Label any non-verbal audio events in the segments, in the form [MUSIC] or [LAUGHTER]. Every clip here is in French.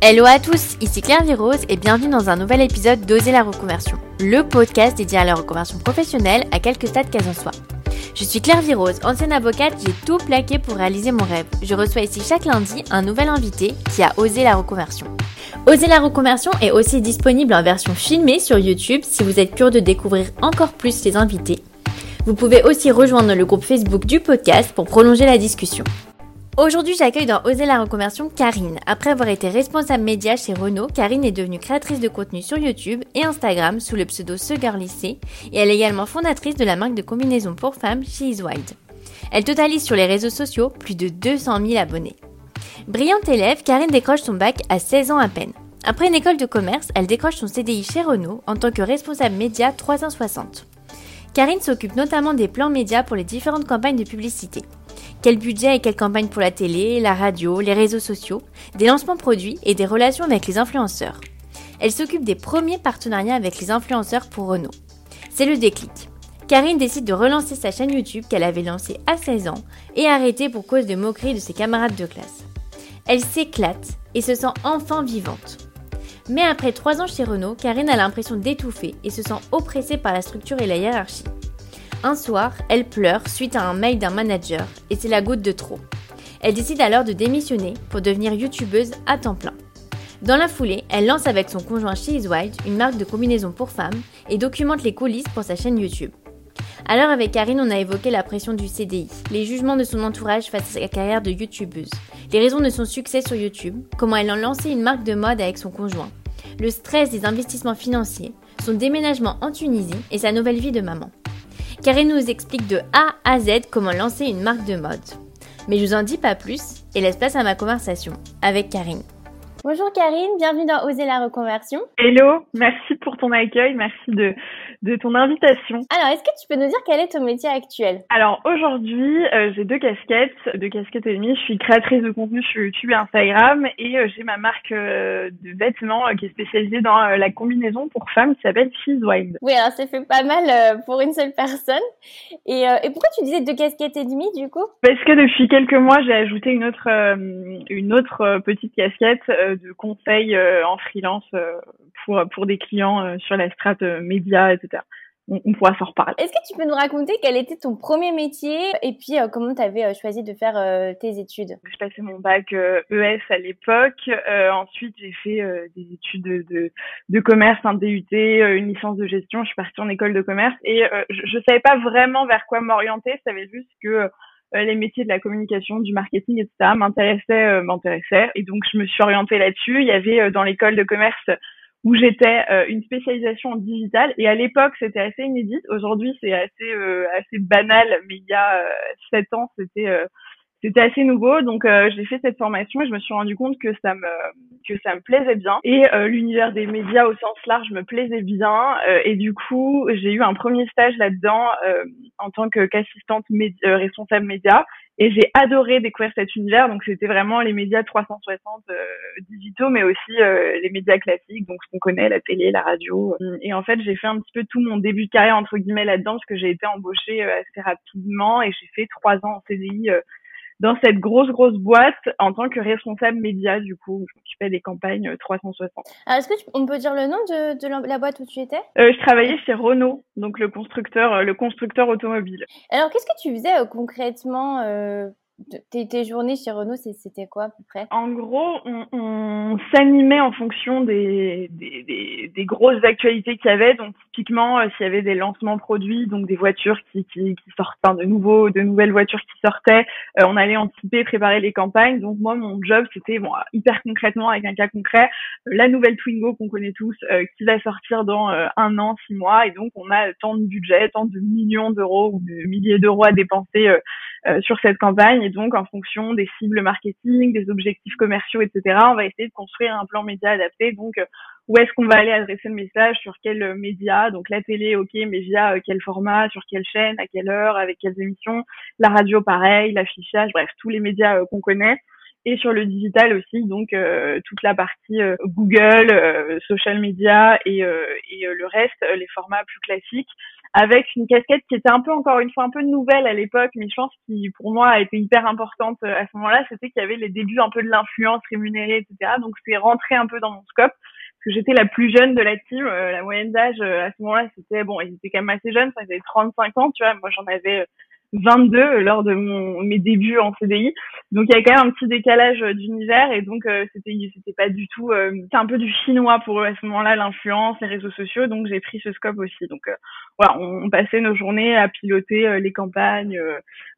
Hello à tous, ici Claire Virose et bienvenue dans un nouvel épisode d'Oser la reconversion, le podcast dédié à la reconversion professionnelle à quelques stades qu'elle en soit. Je suis Claire Virose, ancienne avocate, j'ai tout plaqué pour réaliser mon rêve. Je reçois ici chaque lundi un nouvel invité qui a osé la reconversion. Oser la reconversion est aussi disponible en version filmée sur YouTube si vous êtes curieux de découvrir encore plus les invités. Vous pouvez aussi rejoindre le groupe Facebook du podcast pour prolonger la discussion. Aujourd'hui, j'accueille dans Oser la reconversion Karine. Après avoir été responsable média chez Renault, Karine est devenue créatrice de contenu sur YouTube et Instagram sous le pseudo Sugar Lycée et elle est également fondatrice de la marque de combinaison pour femmes She's Wild. Elle totalise sur les réseaux sociaux plus de 200 000 abonnés. Brillante élève, Karine décroche son bac à 16 ans à peine. Après une école de commerce, elle décroche son CDI chez Renault en tant que responsable média 360. Karine s'occupe notamment des plans médias pour les différentes campagnes de publicité. Quel budget et quelle campagne pour la télé, la radio, les réseaux sociaux, des lancements produits et des relations avec les influenceurs. Elle s'occupe des premiers partenariats avec les influenceurs pour Renault. C'est le déclic. Karine décide de relancer sa chaîne YouTube qu'elle avait lancée à 16 ans et arrêtée pour cause de moqueries de ses camarades de classe. Elle s'éclate et se sent enfin vivante. Mais après 3 ans chez Renault, Karine a l'impression d'étouffer et se sent oppressée par la structure et la hiérarchie. Un soir, elle pleure suite à un mail d'un manager et c'est la goutte de trop. Elle décide alors de démissionner pour devenir youtubeuse à temps plein. Dans la foulée, elle lance avec son conjoint She's Wild une marque de combinaison pour femmes et documente les coulisses pour sa chaîne YouTube. Alors avec Karine, on a évoqué la pression du CDI, les jugements de son entourage face à sa carrière de youtubeuse, les raisons de son succès sur YouTube, comment elle a lancé une marque de mode avec son conjoint, le stress des investissements financiers, son déménagement en Tunisie et sa nouvelle vie de maman. Karine nous explique de A à Z comment lancer une marque de mode. Mais je vous en dis pas plus et laisse place à ma conversation avec Karine. Bonjour Karine, bienvenue dans Oser la reconversion. Hello, merci pour ton accueil, merci de, de ton invitation. Alors, est-ce que tu peux nous dire quel est ton métier actuel? Alors aujourd'hui, euh, j'ai deux casquettes, deux casquettes et demie. Je suis créatrice de contenu sur YouTube et Instagram et euh, j'ai ma marque euh, de vêtements qui est spécialisée dans la combinaison pour femmes qui s'appelle She's Wild. Oui, alors ça fait pas mal pour une seule personne. Et, et pourquoi tu disais deux casquettes et demie du coup? Parce que depuis quelques mois, j'ai ajouté une autre une autre petite casquette de conseil en freelance pour pour des clients sur la strate média, etc on, pourra s'en reparler. Est-ce que tu peux nous raconter quel était ton premier métier et puis euh, comment tu avais euh, choisi de faire euh, tes études? Je passais mon bac ES e à l'époque. ensuite, j'ai fait des études de, de, commerce, un DUT, une licence de gestion. Je suis partie en école de commerce et je ne savais pas vraiment vers quoi m'orienter. Je savais juste que les métiers de la communication, du marketing, etc. m'intéressaient, m'intéressaient. Et donc, je me suis orientée là-dessus. Il y avait dans l'école de commerce où j'étais euh, une spécialisation en digital et à l'époque c'était assez inédit. Aujourd'hui c'est assez euh, assez banal, mais il y a euh, sept ans c'était c'était assez nouveau. Donc j'ai fait cette formation et je me suis rendu compte que ça me que ça me plaisait bien et l'univers des médias au sens large me plaisait bien et du coup j'ai eu un premier stage là-dedans en tant qu'assistante responsable média et j'ai adoré découvrir cet univers. Donc, c'était vraiment les médias 360 euh, digitaux, mais aussi euh, les médias classiques, donc ce qu'on connaît, la télé, la radio. Et en fait, j'ai fait un petit peu tout mon début de carrière, entre guillemets, là-dedans, parce que j'ai été embauchée euh, assez rapidement et j'ai fait trois ans en CDI dans cette grosse, grosse boîte en tant que responsable média, du coup. Je m'occupais des campagnes 360. Alors, est-ce qu'on peut dire le nom de, de, la boîte où tu étais? Euh, Je travaillais chez Renault, donc le constructeur, euh, le constructeur automobile. Alors, qu'est-ce que tu faisais euh, concrètement euh, tes, journées chez Renault, c'était quoi à peu près? En gros, on, s'animait en fonction des, grosses actualités qu'il y avait. Donc typiquement, euh, s'il y avait des lancements produits, donc des voitures qui, qui, qui sortent, de nouveaux, de nouvelles voitures qui sortaient, euh, on allait anticiper, préparer les campagnes. Donc moi, mon job, c'était bon, hyper concrètement, avec un cas concret, euh, la nouvelle Twingo qu'on connaît tous, qui va sortir dans un an, six mois, et donc on a tant de budget, tant de millions d'euros ou de milliers d'euros à dépenser sur cette campagne. Et donc, en fonction des cibles marketing, des objectifs commerciaux, etc., on va essayer de construire un plan média adapté. Donc, euh, où est-ce qu'on va aller adresser le message, sur quel euh, média, donc la télé, ok, mais via quel format, sur quelle chaîne, à quelle heure, avec quelles émissions, la radio pareil, l'affichage, bref, tous les médias qu'on connaît et sur le digital aussi, donc toute la partie Google, social media et le reste, les formats plus classiques, avec une casquette qui était un peu encore une fois un peu nouvelle à l'époque, mais je pense qui pour moi a été hyper importante à ce moment-là, c'était qu'il y avait les débuts un peu de l'influence rémunérée, etc. Donc c'est rentré un peu dans mon scope parce que j'étais la plus jeune de la team. la moyenne d'âge à ce moment-là, c'était bon, ils étaient quand même assez jeunes, ils avaient 35 ans, tu vois. Moi j'en avais 22 lors de mon, mes débuts en CDI. Donc il y a quand même un petit décalage euh, d'univers et donc euh, c'était c'était pas du tout euh, c'est un peu du chinois pour eux à ce moment-là l'influence, les réseaux sociaux. Donc j'ai pris ce scope aussi. Donc voilà, on, passait nos journées à piloter les campagnes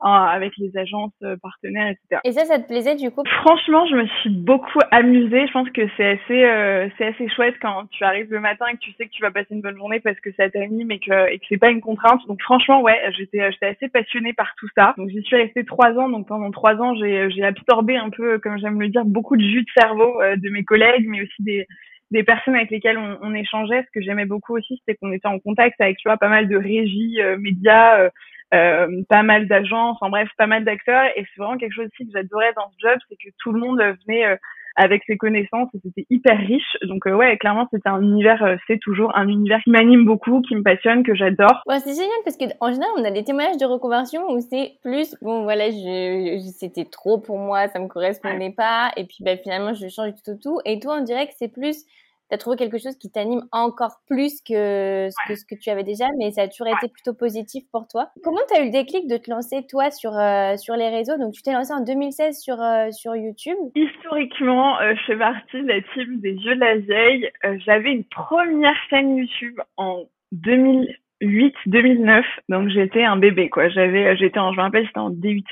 avec les agences partenaires, etc. Et ça, ça te plaisait du coup? Franchement, je me suis beaucoup amusée. Je pense que c'est assez c'est assez chouette quand tu arrives le matin et que tu sais que tu vas passer une bonne journée parce que ça t'anime et que et que c'est pas une contrainte. Donc franchement, ouais, j'étais j'étais assez passionnée par tout ça. Donc j'y suis restée trois ans. Donc pendant trois ans, j'ai absorbé un peu, comme j'aime le dire, beaucoup de jus de cerveau euh, de mes collègues, mais aussi des personnes avec lesquelles on, échangeait. Ce que j'aimais beaucoup aussi, c'était qu'on était en contact avec tu vois pas mal de régies, euh, médias. Euh, pas mal d'agences, en bref, pas mal d'acteurs. Et c'est vraiment quelque chose aussi que j'adorais dans ce job, c'est que tout le monde venait avec ses connaissances et c'était hyper riche. Donc euh, ouais, clairement c'était un univers, euh, c'est toujours un univers qui m'anime beaucoup, qui me passionne, que j'adore. Ouais, c'est génial parce que en général on a des témoignages de reconversion où c'est plus bon voilà, je, c'était trop pour moi, ça me correspondait pas et puis bah, finalement je change tout tout. Et toi on dirait que c'est plus tu as trouvé quelque chose qui t'anime encore plus que ce, que ce que tu avais déjà, mais ça a toujours été plutôt positif pour toi. Comment tu as eu le déclic de te lancer, toi, sur, euh, sur les réseaux? Donc, tu t'es lancé en 2016 sur, euh, sur YouTube. Historiquement, euh, je fais partie de la team des Yeux de la Vieille. J'avais une première chaîne YouTube en 2008-2009, donc j'étais un bébé, quoi. J'avais, j'étais en, je me rappelle, j'étais en DUT.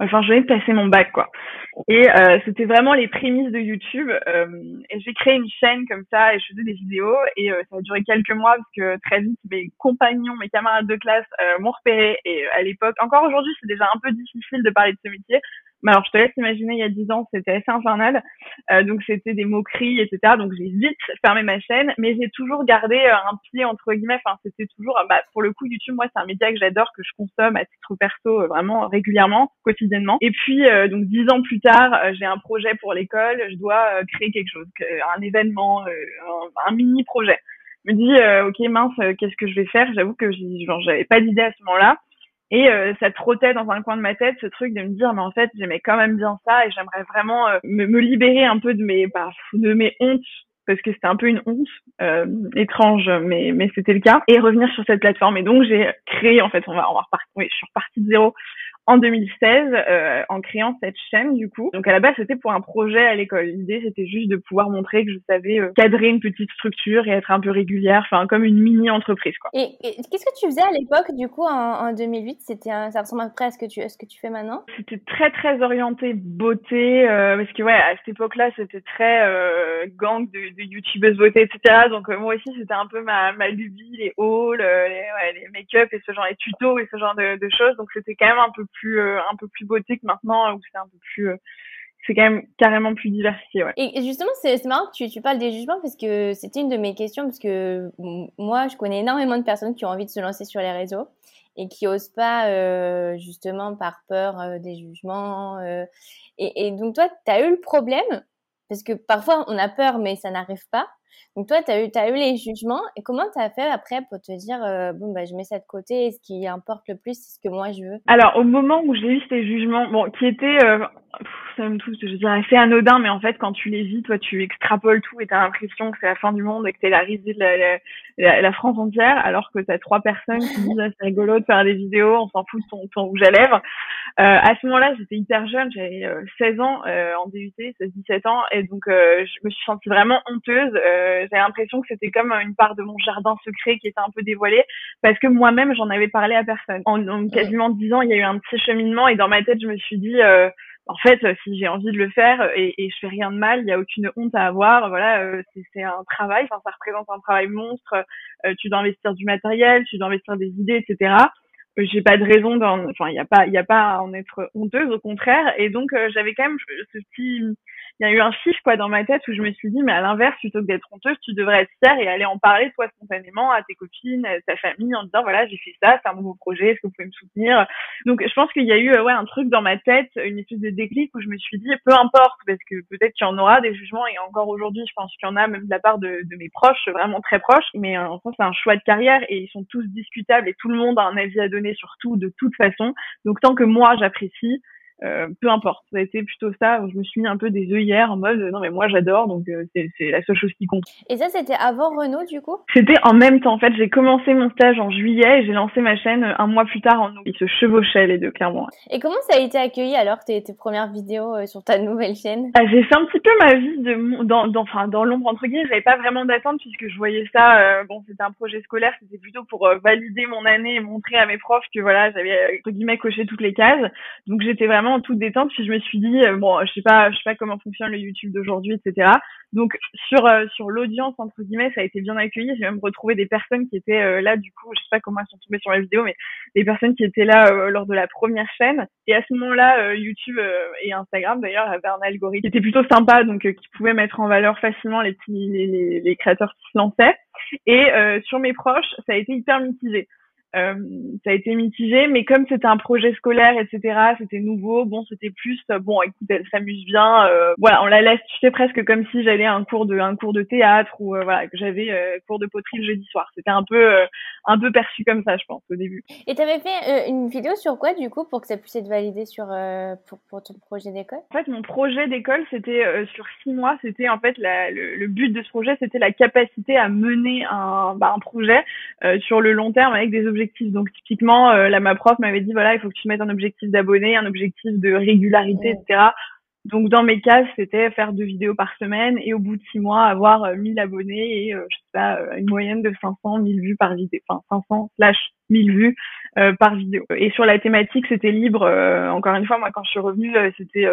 Enfin, je venais de passer mon bac, quoi. Et euh, c'était vraiment les prémices de YouTube. Euh, et j'ai créé une chaîne comme ça et je faisais des vidéos. Et euh, ça a duré quelques mois parce que très vite, mes compagnons, mes camarades de classe m'ont repéré. Et à l'époque, encore aujourd'hui, c'est déjà un peu difficile de parler de ce métier. Alors, je te laisse imaginer, il y a dix ans, c'était assez infernal. Euh, donc, c'était des moqueries, etc. Donc, j'ai vite fermé ma chaîne, mais j'ai toujours gardé euh, un pied entre guillemets. Enfin, c'était toujours, bah, pour le coup, YouTube, moi, c'est un média que j'adore, que je consomme à titre perso, euh, vraiment régulièrement, quotidiennement. Et puis, euh, donc, dix ans plus tard, j'ai un projet pour l'école. Je dois créer quelque chose, un événement, un, mini projet. Je me dis, ok, mince, qu'est-ce que je vais faire? J'avoue que j'avais pas d'idée à ce moment-là. Et euh, ça trottait dans un coin de ma tête ce truc de me dire mais en fait j'aimais quand même bien ça et j'aimerais vraiment euh, me, libérer un peu de mes bah, de mes hontes parce que c'était un peu une honte euh, étrange mais mais c'était le cas et revenir sur cette plateforme. Et donc j'ai créé en fait on va on va repartir oui, je suis repartie de zéro en 2016 euh, en créant cette chaîne du coup. Donc à la base c'était pour un projet à l'école. L'idée c'était juste de pouvoir montrer que je savais euh, cadrer une petite structure et être un peu régulière, enfin comme une mini entreprise quoi. Et, qu'est-ce que tu faisais à l'époque du coup en, en 2008 C'était ça ressemble à peu près à ce que tu à ce que tu fais maintenant? C'était très très orienté beauté euh, parce que ouais à cette époque-là c'était très euh, gang de, de youtubeuses beauté etc. Donc moi aussi c'était un peu ma ma lubie les hauls, les, ouais, les make-up et ce genre les tutos et ce genre de, de choses. Donc c'était quand même un peu plus euh, un peu plus beauté que maintenant où c'est un peu plus euh, c'est quand même carrément plus diversifié. Ouais. Et justement, c'est marrant que tu, tu parles des jugements parce que c'était une de mes questions parce que moi, je connais énormément de personnes qui ont envie de se lancer sur les réseaux et qui osent pas euh, justement par peur des jugements. et, et, donc toi, tu as eu le problème? Parce que parfois on a peur mais ça n'arrive pas. Donc toi, tu as eu, as eu les jugements. Et comment tu as fait après pour te dire, euh, bon, bah, je mets ça de côté et ce qui importe le plus, c'est ce que moi je veux? Alors, au moment où j'ai eu ces jugements, bon, qui étaient, euh, ça me touche, je dirais, assez anodin, mais en fait, quand tu les vis, toi, tu extrapoles tout et tu as l'impression que c'est la fin du monde et que tu es la risée de la, la, la, France entière, alors que tu as trois personnes qui disent, ah, c'est rigolo de faire des vidéos, on s'en fout de ton, ton rouge à lèvres. Euh, à ce moment-là, j'étais hyper jeune, j'avais 16 ans en DUT, 16-17 ans, et donc je me suis sentie vraiment honteuse euh, j'ai l'impression que c'était comme une part de mon jardin secret qui était un peu dévoilée parce que moi-même j'en avais parlé à personne. En, quasiment dix ans, il y a eu un petit cheminement et dans ma tête je me suis dit euh, en fait, si j'ai envie de le faire et, et je fais rien de mal, il y a aucune honte à avoir. Voilà, euh, c'est un travail. Enfin, ça représente un travail monstre. tu dois investir du matériel, tu dois investir des idées, etc. J'ai pas de raison d'en, enfin, il y a pas, il a pas à en être honteuse, au contraire. Et donc, j'avais quand même ce petit il y a eu un chiffre quoi dans ma tête où je me suis dit mais à l'inverse plutôt que d'être honteuse tu devrais être fière et aller en parler toi spontanément à tes copines à ta famille en disant voilà j'ai fait ça c'est un nouveau projet est-ce que vous pouvez me soutenir? Donc je pense qu'il y a eu ouais un truc dans ma tête une espèce de déclic où je me suis dit peu importe parce que peut-être qu'il y en aura des jugements et encore aujourd'hui je pense qu'il y en a même de la part de, de mes proches vraiment très proches mais euh, en fait c'est un choix de carrière et ils sont tous discutables et tout le monde a un avis à donner sur tout de toute façon. Donc tant que moi j'apprécie euh, peu importe. Ça a été plutôt ça. Je me suis mis un peu des œillères en mode non mais moi j'adore donc euh, c'est la seule chose qui compte. Et ça c'était avant Renault du coup? C'était en même temps. En fait j'ai commencé mon stage en juillet et j'ai lancé ma chaîne un mois plus tard en août. Ils se chevauchaient les deux clairement. Et comment ça a été accueilli alors tes, tes premières vidéos euh, sur ta nouvelle chaîne? Ah, J'ai fait un petit peu ma vie de dans dans enfin dans l'ombre entre guillemets. J'avais pas vraiment d'attente puisque je voyais ça. bon c'était un projet scolaire. C'était plutôt pour valider mon année et montrer à mes profs que voilà j'avais entre guillemets coché toutes les cases. Donc j'étais vraiment en toute détente. Puis je me suis dit, euh, bon, je sais pas, je sais pas comment fonctionne le YouTube d'aujourd'hui, etc. Donc sur euh, sur l'audience entre guillemets, ça a été bien accueilli. J'ai même retrouvé des personnes qui étaient euh, là. Du coup, je sais pas comment elles sont tombées sur la vidéo, mais des personnes qui étaient là lors de la première chaîne. Et à ce moment-là, YouTube et Instagram d'ailleurs avaient un algorithme qui était plutôt sympa, donc qui pouvait mettre en valeur facilement les petits les, les créateurs qui se lançaient. Et sur mes proches, ça a été hyper mitigé. Euh, ça a été mitigé, mais comme c'était un projet scolaire, etc., c'était nouveau. Bon, c'était plus euh, bon. Écoute, elle s'amuse bien. Euh, voilà, on la laisse. Tu sais presque comme si j'allais à un cours de un cours de théâtre ou voilà que j'avais cours de poterie le jeudi soir. C'était un peu un peu perçu comme ça, je pense, au début. Et tu avais fait une vidéo sur quoi du coup pour que ça puisse être validé sur pour, pour ton projet d'école? En fait, mon projet d'école, c'était sur six mois. C'était en fait la, le, but de ce projet, c'était la capacité à mener un bah, un projet sur le long terme avec des objectifs donc typiquement, euh, là ma prof m'avait dit voilà, il faut que tu mettes un objectif d'abonnés, un objectif de régularité, etc. Donc dans mes cases, c'était faire deux vidéos par semaine et au bout de six mois avoir 1000 euh, abonnés et euh, je sais pas une moyenne de 500 1000 vues par vidéo, enfin 500 slash 1000 vues par vidéo. Et sur la thématique, c'était libre. encore une fois, moi quand je suis revenue, c'était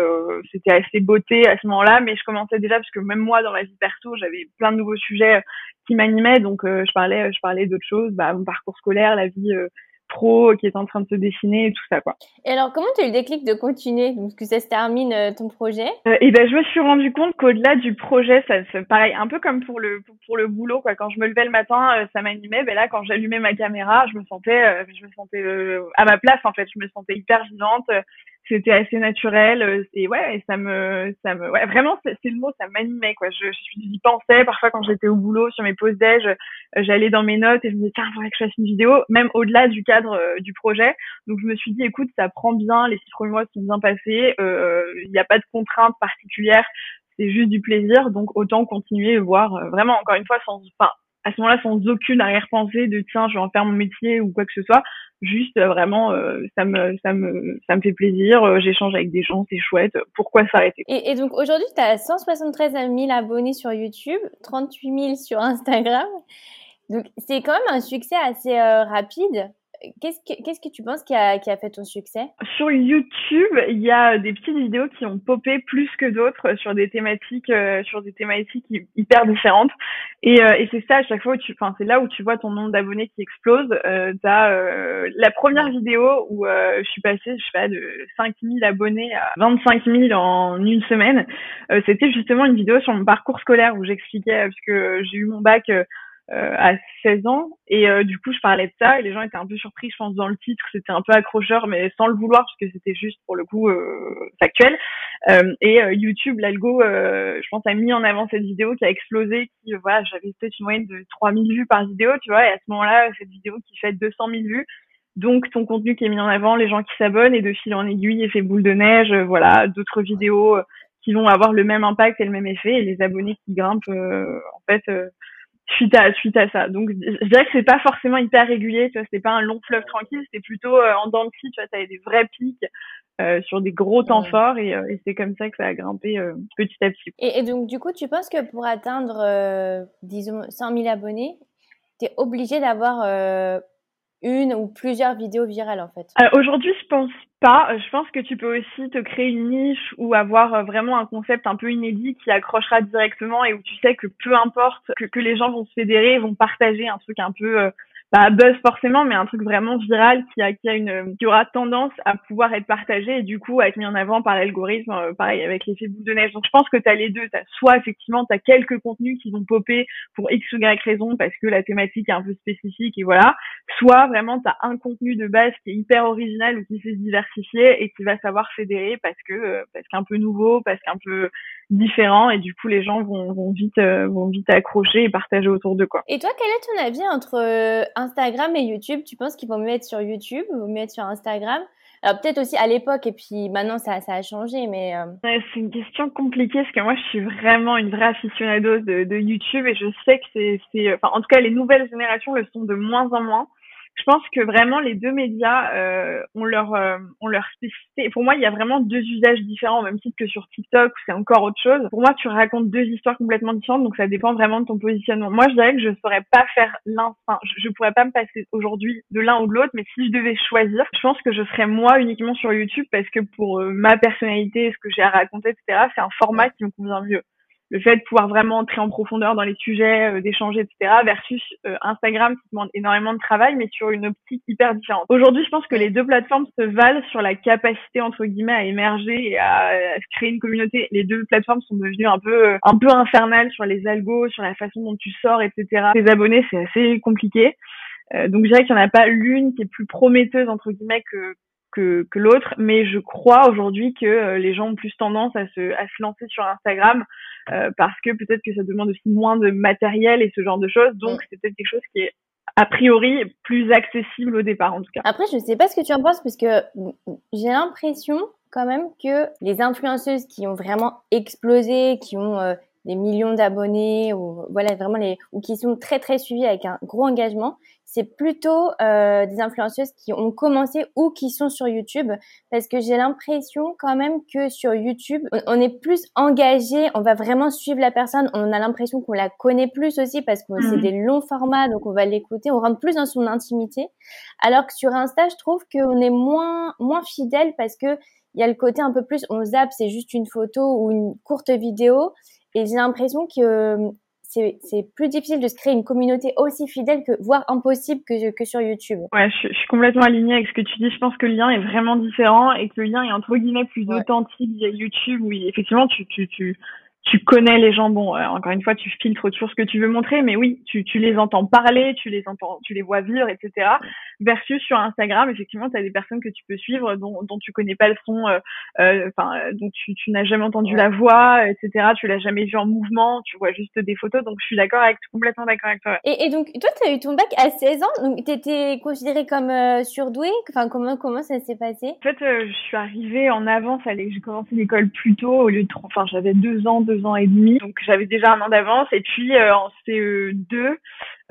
c'était assez beauté à ce moment-là, mais je commençais déjà parce que même moi dans ma vie perso, j'avais plein de nouveaux sujets qui m'animait. Donc, euh, je parlais, je parlais d'autres choses, bah, mon parcours scolaire, la vie euh, pro qui est en train de se dessiner et tout ça, quoi. Et alors, comment tu as eu le déclic de continuer, donc que ça se termine euh, ton projet Et ben, je me suis rendu compte qu'au-delà du projet, ça, ça, pareil, un peu comme pour le pour, le boulot, quoi. Quand je me levais le matin, ça m'animait. Ben là, quand j'allumais ma caméra, je me sentais, je me sentais à ma place, en fait. Je me sentais hyper vivante c'était assez naturel euh, et ouais ça me ça me ouais vraiment c'est le mot ça m'animait quoi. Je j'y pensais parfois quand j'étais au boulot sur mes pauses déj euh, j'allais dans mes notes et je me disais tiens faudrait que je fasse une vidéo même au-delà du cadre euh, du projet. Donc je me suis dit écoute ça prend bien les six premiers mois sont bien passés il n'y a pas de contraintes particulières c'est juste du plaisir. Donc autant continuer voir vraiment encore une fois sans enfin à ce moment-là sans aucune arrière-pensée de tiens je vais en faire mon métier ou quoi que ce soit. Juste euh, vraiment euh, ça me ça me ça me fait plaisir euh, j'échange avec des gens c'est chouette. Pourquoi s'arrêter et, et, donc aujourd'hui tu as 173 000 abonnés sur YouTube 38 000 sur Instagram. Donc c'est quand même un succès assez rapide Qu'est-ce que, qu'est-ce que tu penses qui a, qui a fait ton succès? Sur YouTube, il y a des petites vidéos qui ont popé plus que d'autres sur des thématiques, euh, sur des thématiques hyper différentes. Et, euh, et c'est ça à chaque fois où tu, enfin c'est là où tu vois ton nombre d'abonnés qui explose. Euh, t'as euh, la première vidéo où je suis passée, je sais pas, de 5000 abonnés à 25 000 en une semaine. c'était justement une vidéo sur mon parcours scolaire où j'expliquais parce que j'ai eu mon bac euh, à 16 ans. Et euh, du coup je parlais de ça et les gens étaient un peu surpris je pense dans le titre. C'était un peu accrocheur mais sans le vouloir parce que c'était juste pour le coup euh, factuel. Et YouTube l'algo je pense a mis en avant cette vidéo qui a explosé qui voilà j'avais peut-être une moyenne de 3000 vues par vidéo tu vois. Et à ce moment-là cette vidéo qui fait 200 000 vues. Donc ton contenu qui est mis en avant les gens qui s'abonnent et de fil en aiguille effet boule de neige voilà d'autres vidéos qui vont avoir le même impact et le même effet et les abonnés qui grimpent en fait suite à suite à ça. Donc je dirais que c'est pas forcément hyper régulier, tu vois, c'est pas un long fleuve tranquille, c'était plutôt euh, en dents de scie, tu vois, t'avais des vrais pics euh, sur des gros temps forts et, euh, et c'est comme ça que ça a grimpé petit à petit. Et, et, donc du coup, tu penses que pour atteindre disons 100 000 abonnés, tu es obligé d'avoir une ou plusieurs vidéos virales en fait Aujourd'hui, je pense pas. Je pense que tu peux aussi te créer une niche ou avoir euh, vraiment un concept un peu inédit qui accrochera directement et où tu sais que peu importe que, les gens vont se fédérer, vont partager un truc un peu euh, pas buzz forcément, mais un truc vraiment viral qui a, qui a une, qui aura tendance à pouvoir être partagé et du coup à être mis en avant par l'algorithme, euh, pareil avec l'effet boule de neige. Donc je pense que tu as les deux. As soit effectivement tu as quelques contenus qui vont popper pour x ou y raison parce que la thématique est un peu spécifique et voilà. Soit vraiment tu as un contenu de base qui est hyper original ou qui s'est diversifier et qui va savoir fédérer parce que euh, parce qu'un peu nouveau, parce qu'un peu différent et du coup les gens vont, vont vite euh, vont vite accrocher et partager autour de quoi. Et toi quel est ton avis entre euh, Instagram et YouTube? Tu penses qu'ils vont me mettre sur YouTube ou me mettre sur Instagram? Alors peut-être aussi à l'époque et puis maintenant ça, ça a changé, mais euh, c'est une question compliquée parce que moi je suis vraiment une vraie aficionado de, de YouTube et je sais que c'est, c'est, enfin en tout cas les nouvelles générations le sont de moins en moins je pense que vraiment les deux médias euh, ont leur euh, ont leur spécificité. Pour moi, il y a vraiment deux usages différents, même titre que sur TikTok c'est encore autre chose. Pour moi, tu racontes deux histoires complètement différentes, donc ça dépend vraiment de ton positionnement. Moi, je dirais que je saurais pas faire l'un, enfin, je, je pourrais pas me passer aujourd'hui de l'un ou de l'autre, mais si je devais choisir, je pense que je serais moi uniquement sur YouTube parce que pour euh, ma personnalité, ce que j'ai à raconter, etc., c'est un format qui me convient mieux le fait de pouvoir vraiment entrer en profondeur dans les sujets, euh, d'échanger, etc., versus euh, Instagram qui demande énormément de travail, mais sur une optique hyper différente. Aujourd'hui, je pense que les deux plateformes se valent sur la capacité entre guillemets à émerger et à, se créer une communauté. Les deux plateformes sont devenues un peu euh, un peu infernales sur les algos, sur la façon dont tu sors, etc. Les abonnés, c'est assez compliqué. donc je dirais qu'il n'y en a pas l'une qui est plus prometteuse entre guillemets que que, que l'autre, mais je crois aujourd'hui que les gens ont plus tendance à se, à se lancer sur Instagram euh, parce que peut-être que ça demande aussi moins de matériel et ce genre de choses. Donc, c'est peut-être quelque chose qui est a priori plus accessible au départ en tout cas. Après, je ne sais pas ce que tu en penses parce que j'ai l'impression quand même que les influenceuses qui ont vraiment explosé, qui ont euh, des millions d'abonnés ou voilà vraiment les ou qui sont très très suivis avec un gros engagement, c'est plutôt euh, des influenceuses qui ont commencé ou qui sont sur YouTube parce que j'ai l'impression quand même que sur YouTube on, est plus engagé, on va vraiment suivre la personne, on a l'impression qu'on la connaît plus aussi parce que c'est mmh. des longs formats donc on va l'écouter, on rentre plus dans son intimité. Alors que sur Insta, je trouve qu'on est moins moins fidèle parce que il y a le côté un peu plus on zappe, c'est juste une photo ou une courte vidéo et j'ai l'impression que euh, c'est plus difficile de se créer une communauté aussi fidèle que, voire impossible que, que sur YouTube. Ouais, je, suis complètement alignée avec ce que tu dis. Je pense que le lien est vraiment différent et que le lien est entre guillemets plus authentique via YouTube où effectivement tu, tu, tu, tu connais les gens. Bon, euh, encore une fois, tu filtres toujours ce que tu veux montrer, mais oui, tu, tu les entends parler, tu les entends, tu les vois vivre, etc. Versus sur Instagram, effectivement, tu as des personnes que tu peux suivre dont, dont tu connais pas le son, euh, euh, enfin, euh, dont tu, tu n'as jamais entendu la voix, etc. Tu l'as jamais vu en mouvement, tu vois juste des photos. Donc, je suis d'accord avec, complètement d'accord avec toi. Et, et donc, toi, tu as eu ton bac à 16 ans, donc tu étais considérée comme surdouée. Enfin, comment comment ça s'est passé? En fait, je suis arrivée en avance. J'ai commencé l'école plus tôt, au lieu de, enfin, j'avais deux ans, deux deux ans et demi. Donc j'avais déjà un an d'avance. Et puis euh, en CE2, euh,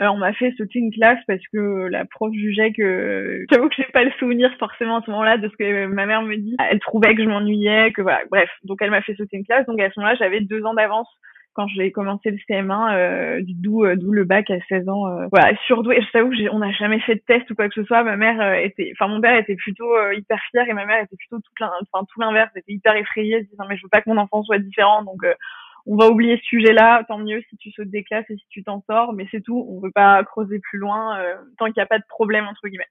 on m'a fait sauter une classe parce que la prof jugeait que j'avoue que j'ai pas le souvenir forcément à ce moment-là de ce que ma mère me dit. Elle trouvait que je m'ennuyais, que voilà. Bref, donc elle m'a fait sauter une classe. Donc à ce moment-là, j'avais deux ans d'avance quand j'ai commencé le CM1, euh, d'où d'où le bac à 16 ans. Euh, voilà, surdoué. Je t'avoue on n'a jamais fait de test ou quoi que ce soit. Ma mère était, enfin mon père était plutôt hyper fier et ma mère était plutôt tout, enfin tout l'inverse. Elle était hyper effrayée, disant mais je veux pas que mon enfant soit différent, donc on va oublier ce sujet-là, tant mieux si tu sautes des classes et si tu t'en sors, mais c'est tout, on veut pas creuser plus loin euh, tant qu'il n'y a pas de problème entre guillemets.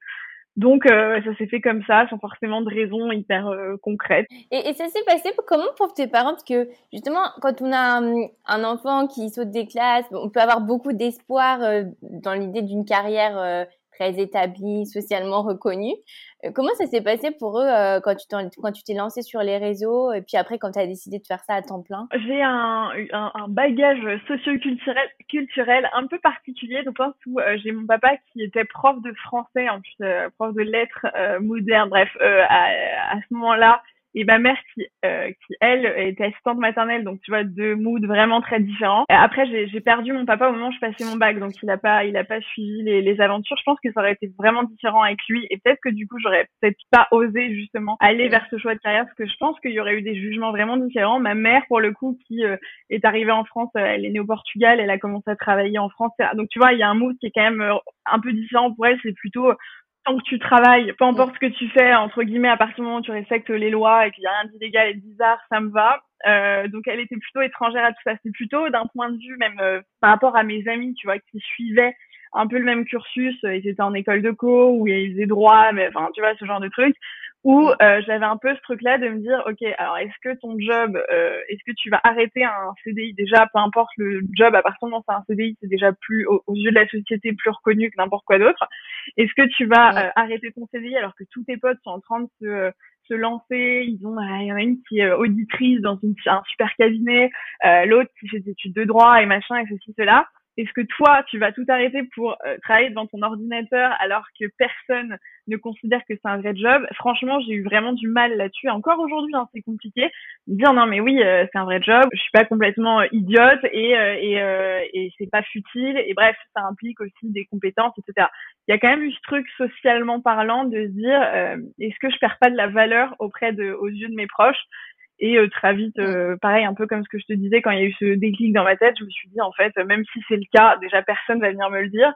Donc euh, ça s'est fait comme ça, sans forcément de raison hyper euh, concrète. Et, et ça s'est passé comment pour tes parents? Parce que justement, quand on a hum, un, enfant qui saute des classes, on peut avoir beaucoup d'espoir dans l'idée d'une carrière très établis, socialement reconnus. Euh, comment ça s'est passé pour eux euh, quand tu quand tu t'es lancé sur les réseaux et puis après quand tu as décidé de faire ça à temps plein? J'ai un, un, bagage socio-culturel culturel un peu particulier, donc sens où euh, j'ai mon papa qui était prof de français, en plus prof de lettres modernes, bref, à, à ce moment-là, et ma mère qui euh, qui elle était assistante maternelle donc tu vois deux moods vraiment très différents. Après j'ai perdu mon papa au moment où je passais mon bac donc il a pas il a pas suivi les, les aventures. Je pense que ça aurait été vraiment différent avec lui. Et peut-être que du coup j'aurais peut-être pas osé justement aller vers ce choix de carrière parce que je pense qu'il y aurait eu des jugements vraiment différents. Ma mère pour le coup qui euh, est arrivée en France euh, elle est née au Portugal elle a commencé à travailler en France donc tu vois il y a un mood qui est quand même un peu différent pour elle. C'est plutôt tant que tu travailles, peu importe ce que tu fais, entre guillemets, à partir du moment où tu respectes les lois et qu'il n'y a rien d'illégal et de bizarre, ça me va. Euh, donc elle était plutôt étrangère à tout ça. C'est plutôt d'un point de vue même euh, par rapport à mes amis, tu vois, qui suivaient un peu le même cursus, ils étaient en école de co, ou ils faisaient droit, mais enfin, tu vois, ce genre de truc où euh, j'avais un peu ce truc-là de me dire, ok, alors est-ce que ton job, euh, est-ce que tu vas arrêter un CDI déjà, peu importe le job, à partir du moment où c'est un CDI, c'est déjà plus aux, yeux de la société plus reconnu que n'importe quoi d'autre. Est-ce que tu vas euh, arrêter ton CDI alors que tous tes potes sont en train de se se lancer, ils ont, il y en a une qui est auditrice dans une, un super cabinet, l'autre qui fait des études de droit et machin et ceci cela est-ce que toi, tu vas tout arrêter pour euh, travailler devant ton ordinateur alors que personne ne considère que c'est un vrai job? Franchement, j'ai eu vraiment du mal là-dessus. Encore aujourd'hui, hein, c'est compliqué dire non mais oui, euh, c'est un vrai job. Je suis pas complètement euh, idiote et et et c'est pas futile. Et bref, ça implique aussi des compétences, etc. Il y a quand même eu ce truc socialement parlant de se dire est-ce que je perds pas de la valeur auprès de aux yeux de mes proches? Et euh, très vite, euh, pareil, un peu comme ce que je te disais, quand il y a eu ce déclic dans ma tête, je me suis dit, en fait, même si c'est le cas, déjà personne va venir me le dire.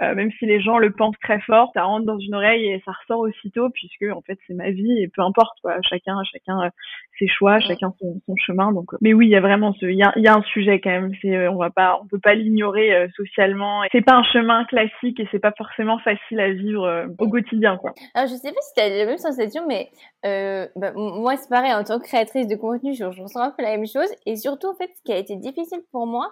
Euh, même si les gens le pensent très fort, ça rentre dans une oreille et ça ressort aussitôt puisque en fait c'est ma vie et peu importe quoi, chacun chacun euh, ses choix, chacun son, son, chemin. Donc, mais oui, il y a vraiment ce, il y a, y a, un sujet quand même. C'est, euh, on va pas, on peut pas l'ignorer socialement. C'est pas un chemin classique et c'est pas forcément facile à vivre au quotidien quoi. Alors je sais pas si tu as la même sensation, mais bah, moi c'est pareil en tant que créatrice de contenu, je, je ressens un peu la même chose et surtout en fait ce qui a été difficile pour moi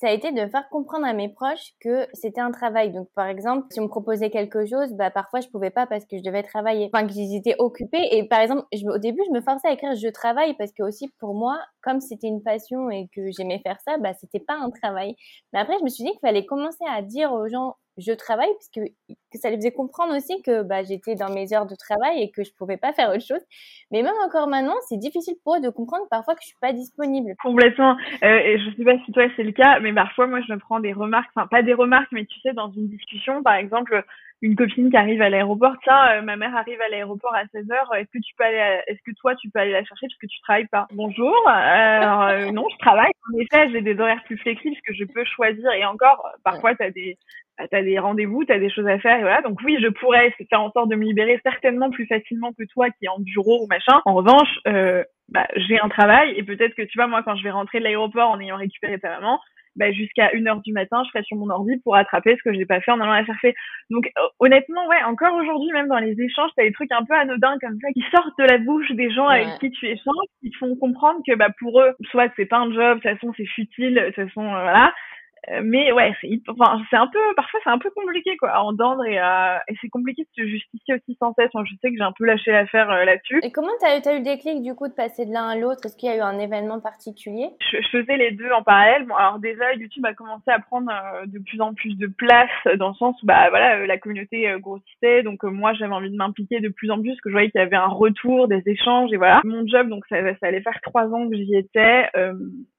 ça a été de faire comprendre à mes proches que c'était un travail. Donc, par exemple, si on me proposait quelque chose, bah, parfois, je pouvais pas parce que je devais travailler. Enfin, que j'étais occupée. Et par exemple, au début, je me forçais à écrire je travaille parce que aussi, pour moi, comme c'était une passion et que j'aimais faire ça, bah, c'était pas un travail. Mais après, je me suis dit qu'il fallait commencer à dire aux gens je travaille puisque que ça les faisait comprendre aussi que bah, j'étais dans mes heures de travail et que je pouvais pas faire autre chose. Mais même encore maintenant, c'est difficile pour eux de comprendre parfois que je suis pas disponible. Complètement. Euh, et je sais pas si toi c'est le cas, mais parfois moi je me prends des remarques, enfin pas des remarques, mais tu sais dans une discussion, par exemple, une copine qui arrive à l'aéroport, tiens, euh, ma mère arrive à l'aéroport à 16 h est-ce que tu peux aller, est-ce que toi tu peux aller la chercher parce que tu travailles pas? Bonjour, euh, non, je travaille. En effet, j'ai des horaires plus flexibles que je peux choisir et encore, parfois tu as des bah, t'as des rendez-vous, t'as des choses à faire, et voilà. Donc oui, je pourrais faire en sorte de me libérer certainement plus facilement que toi qui est en bureau ou machin. En revanche, euh, bah, j'ai un travail et peut-être que tu vois, moi, quand je vais rentrer de l'aéroport en ayant récupéré ta maman, bah, jusqu'à une heure du matin, je serai sur mon ordi pour attraper ce que je n'ai pas fait en allant la chercher. Donc euh, honnêtement, ouais, encore aujourd'hui, même dans les échanges, t'as des trucs un peu anodins comme ça qui sortent de la bouche des gens avec qui tu échanges, qui font comprendre que bah pour eux, soit c'est pas un job, de toute façon c'est futile, de toute façon euh, voilà, mais ouais, c'est enfin, c'est un peu parfois c'est un peu compliqué quoi à entendre et, et c'est compliqué de se justifier aussi sans cesse. Moi, je sais que j'ai un peu lâché l'affaire euh, là-dessus. Et comment t'as as eu le déclic du coup de passer de l'un à l'autre? Est-ce qu'il y a eu un événement particulier? Je, faisais les deux en parallèle. Bon, alors déjà YouTube a commencé à prendre euh, de plus en plus de place dans le sens où bah voilà la communauté grossissait donc moi j'avais envie de m'impliquer de plus en plus parce que je voyais qu'il y avait un retour, des échanges et voilà. Mon job donc ça, ça allait faire trois ans que j'y étais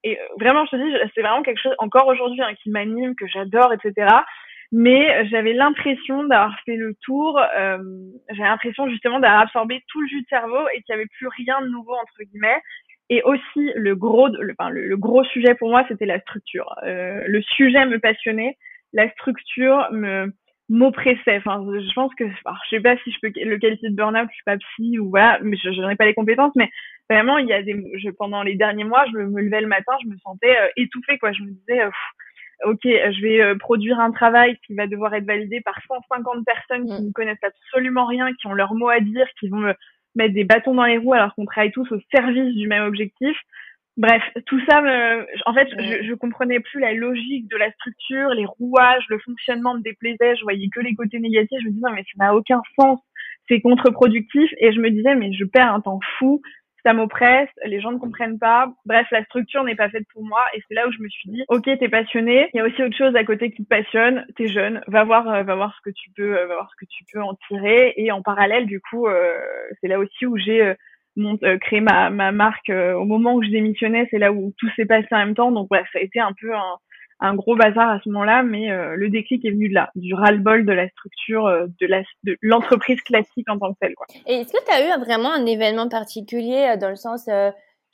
et vraiment je te dis c'est vraiment quelque chose encore aujourd'hui qui m'anime, que j'adore, etc. Mais j'avais l'impression d'avoir fait le tour, euh, j'avais l'impression justement d'avoir absorbé tout le jus de cerveau et qu'il n'y avait plus rien de nouveau entre guillemets. Et aussi le gros, le, gros sujet pour moi, c'était la structure. Euh, le sujet me passionnait, la structure me m'oppressait. Enfin, je pense que, alors, je sais pas si je peux le qualifier de burn-out, je suis pas psy ou voilà, mais je n'en ai pas les compétences, mais vraiment, il y a des, je, pendant les derniers mois, je me levais le matin, je me sentais euh, étouffée, quoi. Je me disais, ok, je vais euh, produire un travail qui va devoir être validé par 150 personnes qui mm. ne connaissent absolument rien, qui ont leur mot à dire, qui vont me mettre des bâtons dans les roues alors qu'on travaille tous au service du même objectif. Bref, tout ça me, en fait, je, je comprenais plus la logique de la structure, les rouages, le fonctionnement me déplaisait, je voyais que les côtés négatifs, je me disais non mais ça n'a aucun sens, c'est contre-productif et je me disais mais je perds un temps fou, ça m'oppresse, les gens ne comprennent pas. Bref, la structure n'est pas faite pour moi et c'est là où je me suis dit, ok, t'es passionné, il y a aussi autre chose à côté qui te passionne, t'es jeune, va voir, euh, va voir ce que tu peux, euh, va voir ce que tu peux en tirer et en parallèle, du coup, euh, c'est là aussi où j'ai créé ma, ma marque au moment où je démissionnais, c'est là où tout s'est passé en même temps. Donc bref, ça a été un peu un, un gros bazar à ce moment-là, mais euh, le déclic est venu de là, du ras-le-bol de la structure euh, de la de l'entreprise classique en tant que telle. Quoi. Et est-ce que tu as eu vraiment un événement particulier euh, dans le sens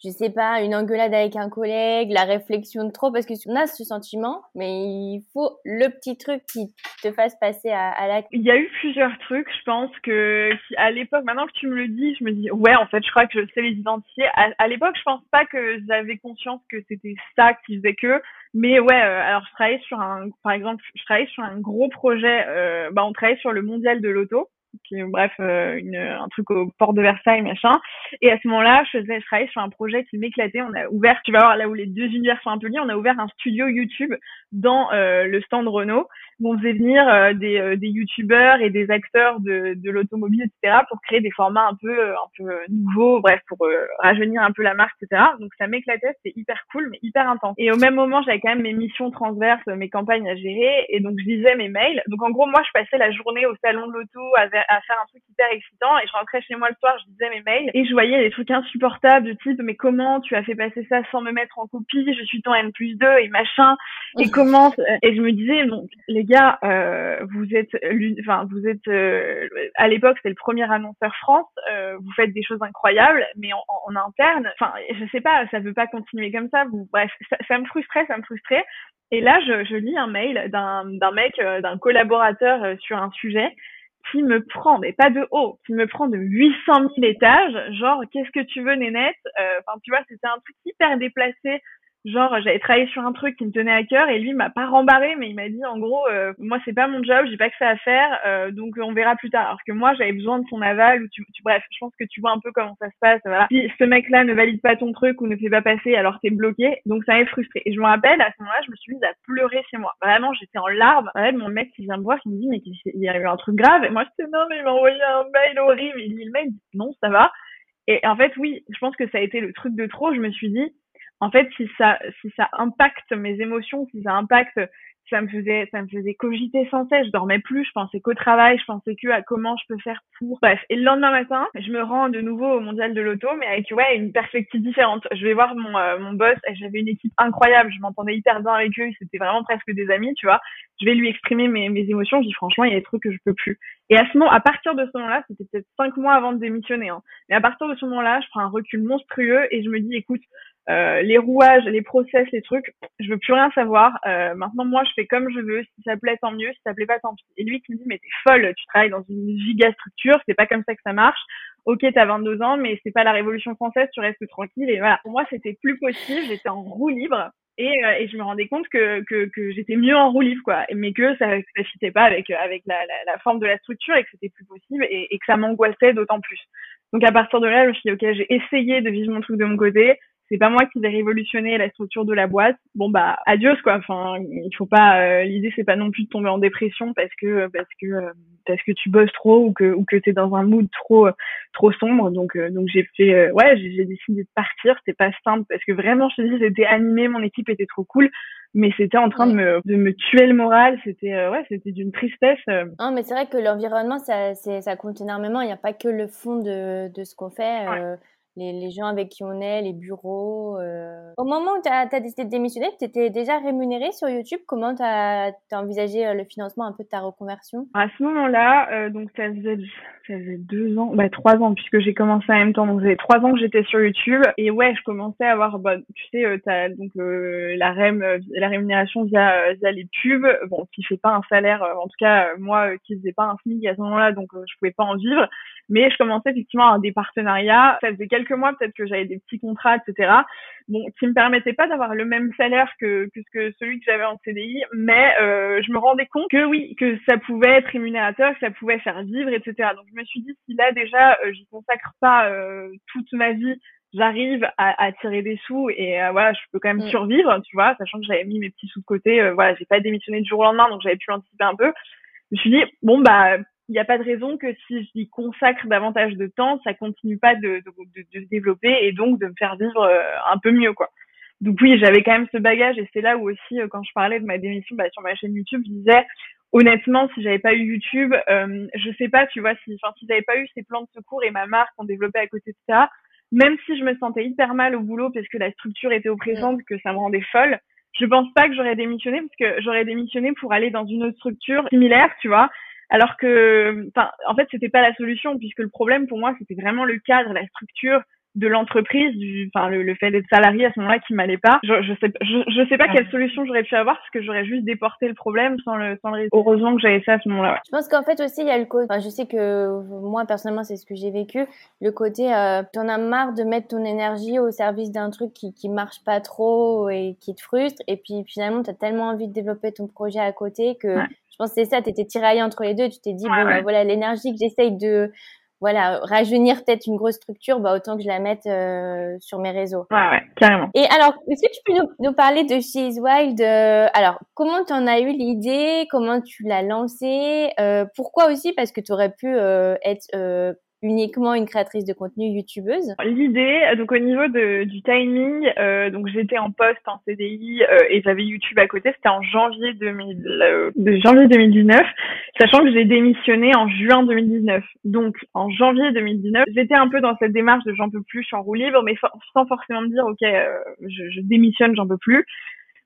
je sais pas, une engueulade avec un collègue, la réflexion de trop, parce que on a ce sentiment, mais il faut le petit truc qui te fasse passer à, à l'acte. Il y a eu plusieurs trucs, je pense que à l'époque, maintenant que tu me le dis, je me dis ouais, en fait, je crois que je sais les identifier. À, l'époque, je pense pas que j'avais conscience que c'était ça qui faisait que, mais ouais, euh, alors je travaillais sur un, par exemple, je travaillais sur un gros projet, euh, bah on travaillait sur le mondial de l'auto qui bref euh, une, un truc au port de Versailles machin. Et à ce moment-là je faisais je travaillais sur un projet qui m'éclatait. On a ouvert tu vas voir là où les deux univers sont un peu liés on a ouvert un studio YouTube dans euh, le stand Renault où on faisait venir euh, des des youtubeurs et des acteurs de de l'automobile etc pour créer des formats un peu un peu nouveaux bref pour rajeunir un peu la marque etc donc ça m'éclatait c'était hyper cool mais hyper intense. Et au même moment j'avais quand même mes missions transverses mes campagnes à gérer et donc je lisais mes mails. Donc en gros moi je passais la journée au salon de l'auto à faire un truc hyper excitant et je rentrais chez moi le soir, je disais mes mails et je voyais des trucs insupportables de type mais comment tu as fait passer ça sans me mettre en copie, je suis ton N plus 2 et machin comment et je me disais bon les gars euh, vous êtes enfin vous êtes euh, à l'époque c'était le premier annonceur France, euh, vous faites des choses incroyables mais en, interne enfin je sais pas ça veut pas continuer comme ça vous bref ça, ça me frustrait ça me frustrait. Et là, je, je lis un mail d'un d'un mec, euh, d'un collaborateur sur un sujet qui me prend, mais pas de haut, qui me prend de 800 000 étages, genre, qu'est-ce que tu veux, nénette? Euh, Enfin, tu vois, c'était un truc hyper déplacé genre j'avais travaillé sur un truc qui me tenait à cœur et lui m'a pas rembarré mais il m'a dit en gros euh, moi c'est pas mon job j'ai pas que ça à faire euh, donc on verra plus tard. Alors que moi j'avais besoin de son aval ou tu, tu, bref je pense que tu vois un peu comment ça se passe voilà. Si ce mec là ne valide pas ton truc ou ne fait pas passer alors t'es bloqué donc ça m'a frustré et je me rappelle à ce moment-là je me suis mise à pleurer chez moi. Vraiment j'étais en larmes. Ouais, mon mec qui vient me voir qui me dit mais il y a eu un truc grave. Et moi j'étais non mais il m'a envoyé un mail horrible. Il lit le non ça va. Et en fait oui je pense que ça a été le truc de trop. Je me suis dit en fait, si ça, si ça impacte mes émotions, si ça impacte, ça me faisait, ça me faisait cogiter sans cesse. Je dormais plus, je pensais qu'au travail, je pensais que à comment je peux faire pour. Bref. Et le lendemain matin, je me rends de nouveau au mondial de l'auto, mais avec, ouais, une perspective différente. Je vais voir mon, euh, mon boss, j'avais une équipe incroyable, je m'entendais hyper bien avec eux, c'était vraiment presque des amis, tu vois. Je vais lui exprimer mes, mes émotions, je dis franchement, il y a des trucs que je peux plus. Et à ce moment, à partir de ce moment-là, c'était peut-être cinq mois avant de démissionner, hein. Mais à partir de ce moment-là, je prends un recul monstrueux et je me dis, écoute, euh, les rouages, les process, les trucs, je veux plus rien savoir. Euh, maintenant, moi, je fais comme je veux. Si ça plaît, tant mieux. Si ça plaît pas, tant pis. Et lui qui me dit, mais t'es folle, tu travailles dans une giga structure, c'est pas comme ça que ça marche. Ok, t'as 22 ans, mais c'est pas la Révolution française, tu restes tranquille. Et voilà. Pour moi, c'était plus possible. J'étais en roue libre. Et, euh, et, je me rendais compte que, que, que j'étais mieux en roue libre, quoi. Mais que ça ne fitait pas avec, avec la, la, la, forme de la structure et que c'était plus possible et, et que ça m'angoissait d'autant plus. Donc à partir de là, je me suis dit, ok, j'ai essayé de vivre mon truc de mon côté c'est pas moi qui vais révolutionner la structure de la boîte. Bon bah adieu quoi. Enfin, il faut pas. Euh, L'idée c'est pas non plus de tomber en dépression parce que parce que euh, parce que tu bosses trop ou que ou que t'es dans un mood trop trop sombre. Donc euh, donc j'ai fait euh, ouais j'ai décidé de partir. C'était pas simple parce que vraiment je te dis j'étais animée, mon équipe était trop cool, mais c'était en train de me de me tuer le moral. C'était ouais c'était d'une tristesse. Non mais c'est vrai que l'environnement ça ça compte énormément. Il n'y a pas que le fond de de ce qu'on fait les, les, gens avec qui on est, les bureaux. Euh. Au moment où tu as, décidé de démissionner, tu étais déjà rémunéré sur YouTube. Comment tu as, envisagé euh, le financement un peu de ta reconversion? À ce moment-là, euh, donc ça faisait, ça faisait deux ans, bah trois ans puisque j'ai commencé en même temps. Donc ça faisait trois ans que j'étais sur YouTube et ouais, je commençais à avoir, bah, tu sais, euh, donc la rem, la rémunération via via les pubs. Bon, qui fait pas un salaire, en tout cas moi qui faisais pas un SMIC à ce moment-là, donc je pouvais pas en vivre. Mais je commençais effectivement à avoir des partenariats. Ça faisait quelques mois peut-être que j'avais des petits contrats, etc. Bon, qui me permettaient pas d'avoir le même salaire que, que, que celui que j'avais en CDI, mais euh, je me rendais compte que oui, que ça pouvait être rémunérateur, que ça pouvait faire vivre, etc. Donc je me suis dit si là déjà euh, j'y consacre pas euh, toute ma vie, j'arrive à, à, tirer des sous et euh, voilà, je peux quand même mm. survivre, tu vois, sachant que j'avais mis mes petits sous de côté. Euh, voilà, j'ai pas démissionné du jour au lendemain, donc j'avais pu anticiper un peu. Je me suis dit bon bah il n'y a pas de raison que si j'y consacre davantage de temps, ça continue pas de, de, de, de, se développer et donc de me faire vivre euh, un peu mieux, quoi. Donc oui, j'avais quand même ce bagage et c'est là où aussi, euh, quand je parlais de ma démission bah, sur ma chaîne YouTube, je disais, honnêtement, si j'avais pas eu YouTube, euh, je sais pas, tu vois, si, enfin, si j'avais pas eu ces plans de secours et ma marque qu'on développait à côté de ça, même si je me sentais hyper mal au boulot parce que la structure était oppressante, que ça me rendait folle, je pense pas que j'aurais démissionné parce que j'aurais démissionné pour aller dans une autre structure similaire, tu vois, alors que, en fait, c'était pas la solution puisque le problème pour moi, c'était vraiment le cadre, la structure, de l'entreprise, du, enfin le, fait d'être salarié à ce moment-là qui m'allait pas. Je, je sais, je, je sais pas quelle solution j'aurais pu avoir parce que j'aurais juste déporté le problème sans le, sans le Heureusement que j'avais ça à ce moment-là. Je pense qu'en fait aussi il y a le côté. Enfin, je sais que moi personnellement c'est ce que j'ai vécu. Le côté, euh, t'en as marre de mettre ton énergie au service d'un truc qui qui marche pas trop et qui te frustre. Et puis finalement t'as tellement envie de développer ton projet à côté que je pense que c'est ça. T'étais tiraillé entre les deux. Tu t'es dit bon bah, voilà l'énergie que j'essaye de voilà, rajeunir peut-être une grosse structure, bah autant que je la mette euh, sur mes réseaux. Ouais, ouais, carrément. Et alors, est-ce que tu peux nous, nous parler de She's Wild euh, Alors, comment tu en as eu l'idée? Comment tu l'as lancée? Euh, Pourquoi aussi? Parce que tu aurais pu être uniquement une créatrice de contenu youtubeuse L'idée, donc au niveau de, du timing, euh, donc j'étais en poste en CDI euh, et j'avais YouTube à côté, c'était en janvier 2000, euh, de janvier 2019, sachant que j'ai démissionné en juin 2019. Donc en janvier 2019, j'étais un peu dans cette démarche de j'en peux plus, je suis en roue libre, mais sans forcément me dire ok, euh, je, je démissionne, j'en peux plus.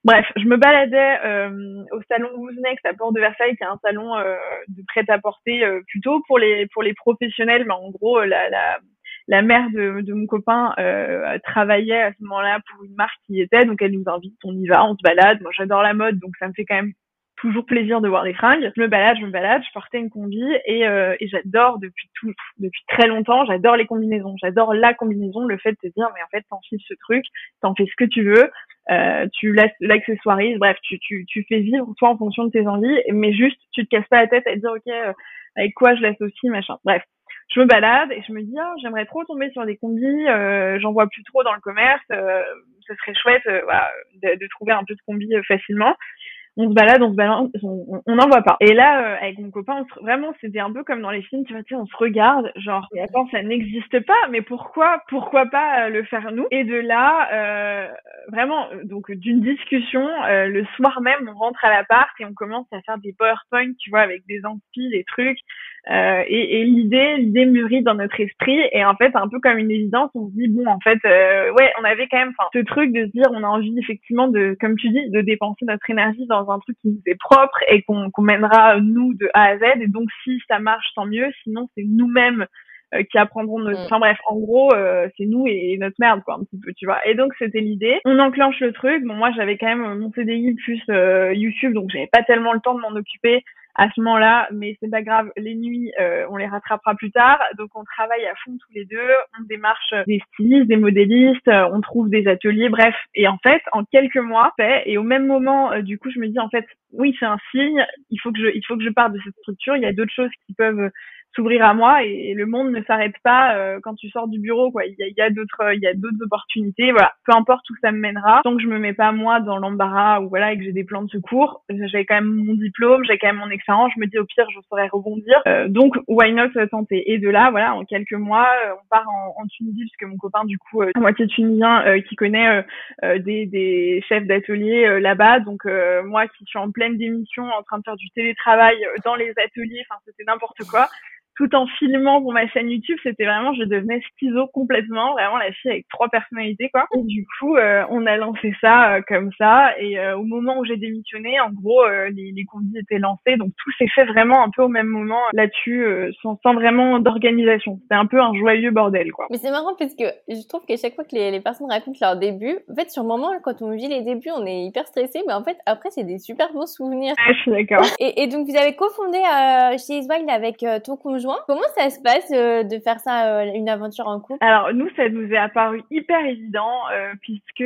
Bref, je me baladais euh, au salon Wouznext à Port de Versailles, qui est un salon euh, de prêt-à-porter euh, plutôt pour les pour les professionnels, mais en gros la la, la mère de, de mon copain euh, travaillait à ce moment-là pour une marque qui était, donc elle nous invite, on y va, on se balade. Moi j'adore la mode, donc ça me fait quand même toujours plaisir de voir des fringues. Je me balade, je me balade, je portais une combi et, euh, et j'adore depuis tout, depuis très longtemps, j'adore les combinaisons, j'adore la combinaison, le fait de te dire mais en fait t'en files ce truc, t'en fais ce que tu veux, euh, tu l'accessoirises, bref, tu, tu, tu fais vivre toi en fonction de tes envies, mais juste tu te casses pas la tête à te dire ok euh, avec quoi je l'associe machin. Bref, je me balade et je me dis oh, j'aimerais trop tomber sur des combis, euh, j'en vois plus trop dans le commerce, euh, ce serait chouette voilà, de, de, trouver un peu de combis facilement on se balade, on se balade, on n'en voit pas. Et là, euh, avec mon copain, vraiment, c'était un peu comme dans les films, tu vois, tu on se regarde, genre, attends, ça n'existe pas, mais pourquoi, pourquoi pas euh, le faire nous? Et de là, euh, vraiment, donc d'une discussion, le soir même, on rentre à l'appart et on commence à faire des PowerPoint, tu vois, avec des amplis, des trucs. Euh, et, et l'idée, l'idée mûrit dans notre esprit et en fait un peu comme une évidence, on se dit bon en fait euh, ouais on avait quand même ce truc de se dire on a envie effectivement de comme tu dis de dépenser notre énergie dans un truc qui nous est propre et qu'on mènera nous de A à Z. Et donc si ça marche tant mieux, sinon c'est nous-mêmes euh, qui apprendront notre mm. enfin bref en gros euh, c'est nous et, notre merde quoi un petit peu tu vois. Et donc c'était l'idée. On enclenche le truc. Bon moi j'avais quand même mon CDI plus YouTube donc j'avais pas tellement le temps de m'en occuper à ce moment-là, mais c'est pas grave, les nuits, euh, on les rattrapera plus tard. Donc on travaille à fond tous les deux, on démarche des stylistes, des modélistes, euh, on trouve des ateliers, bref. Et en fait, en quelques mois, et au même moment, euh, du coup, je me dis en fait, oui, c'est un signe, il faut que je, il faut que je parte de cette structure. Il y a d'autres choses qui peuvent s'ouvrir à moi et, le monde ne s'arrête pas euh, quand tu sors du bureau quoi. Il y a, d'autres il y a d'autres opportunités voilà. Peu importe où ça me mènera tant que je me mets pas moi dans l'embarras ou voilà et que j'ai des plans de secours j'ai quand même mon diplôme j'ai quand même mon expérience je me dis au pire je saurais rebondir. Euh, donc why not tenter? Et de là voilà en quelques mois euh, on part en, en Tunisie puisque mon copain du coup à moitié tunisien qui connaît des, des chefs d'atelier là-bas. Donc moi qui suis en pleine démission en train de faire du télétravail dans les ateliers enfin c'était n'importe quoi tout en filmant pour ma chaîne YouTube, c'était vraiment, je devenais schizo complètement, vraiment la fille avec trois personnalités, quoi. Et du coup, euh, on a lancé ça euh, comme ça, et euh, au moment où j'ai démissionné, en gros, les, les combis étaient lancés, donc tout s'est fait vraiment un peu au même moment là-dessus, sans, sans, vraiment d'organisation. C'était un peu un joyeux bordel, quoi. Mais c'est marrant parce que je trouve qu'à chaque fois que les, les, personnes racontent leur début, en fait, sur le moment, quand on vit les débuts, on est hyper stressé, mais en fait, après, c'est des super bons souvenirs. je suis d'accord. Et, et, donc, vous avez cofondé chez Iswild avec ton conjoint Comment ça se passe euh, de faire ça, euh, une aventure en couple? Alors nous, ça nous est apparu hyper évident euh, puisque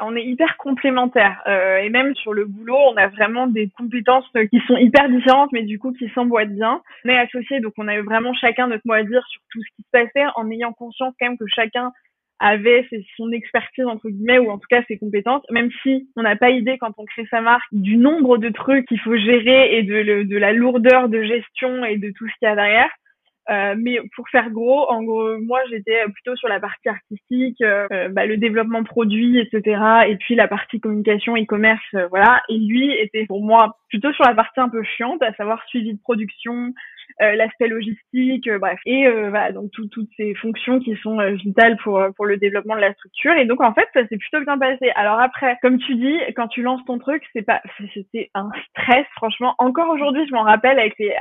on est hyper complémentaires et même sur le boulot, on a vraiment des compétences qui sont hyper différentes, mais du coup qui s'emboîtent bien. On est associés, donc on a vraiment chacun notre mot à dire sur tout ce qui se passait, en ayant conscience quand même que chacun avait son expertise entre guillemets ou en tout cas ses compétences même si on n'a pas idée quand on crée sa marque du nombre de trucs qu'il faut gérer et de, la lourdeur de gestion et de tout ce qu'il y a derrière euh, mais pour faire gros, en gros, moi j'étais plutôt sur la partie artistique, euh, euh, bah, le développement produit, etc. Et puis la partie communication, e-commerce, voilà. Et lui était pour moi plutôt sur la partie un peu chiante, à savoir suivi de production, l'aspect logistique, bref. Et voilà, donc toutes ces fonctions qui sont vitales pour pour le développement de la structure. Et donc en fait, ça s'est plutôt bien passé. Alors après, comme tu dis, quand tu lances ton truc, c'est pas, c'était un stress, franchement. Encore aujourd'hui, je m'en rappelle avec les,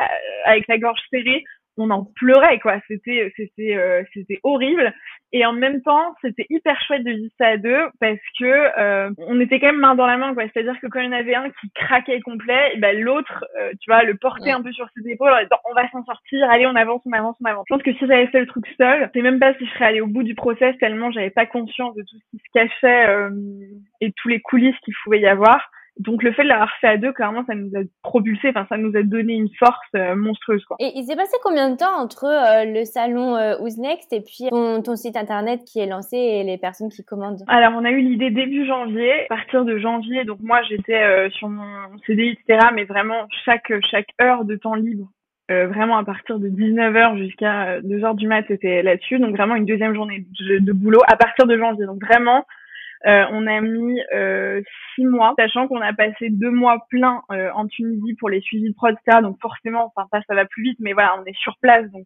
avec la gorge serrée on en pleurait quoi. C'était c'était euh, c'était horrible et en même temps c'était hyper chouette de vivre ça à deux parce que euh, on était quand même main dans la main quoi. C'est-à-dire que quand il y en avait un qui craquait complet, ben l'autre euh, tu vois le portait un peu sur ses épaules en disant on va s'en sortir, allez on avance on avance on avance. Je pense que si j'avais fait le truc seul, c'est même pas si je serais allée au bout du process tellement j'avais pas conscience de tout ce qui se cachait et tous les coulisses qu'il pouvait y avoir. Donc le fait de l'avoir fait à deux, clairement, ça nous a propulsé, enfin ça nous a donné une force euh, monstrueuse. Quoi. Et il s'est passé combien de temps entre euh, le salon euh, Who's Next et puis ton, ton, site internet qui est lancé et les personnes qui commandent? Alors on a eu l'idée début janvier. À partir de janvier, donc moi j'étais euh, sur mon CDI, etc. Mais vraiment chaque chaque heure de temps libre vraiment à partir de 19h jusqu'à 2h du mat, c'était là-dessus. Donc vraiment une deuxième journée de, de, boulot à partir de janvier. Donc vraiment, euh, on a mis euh, six mois, sachant qu'on a passé deux mois pleins euh, en Tunisie pour les suivis de prod, etc. Donc forcément, enfin ça, ça va plus vite, mais voilà, on est sur place, donc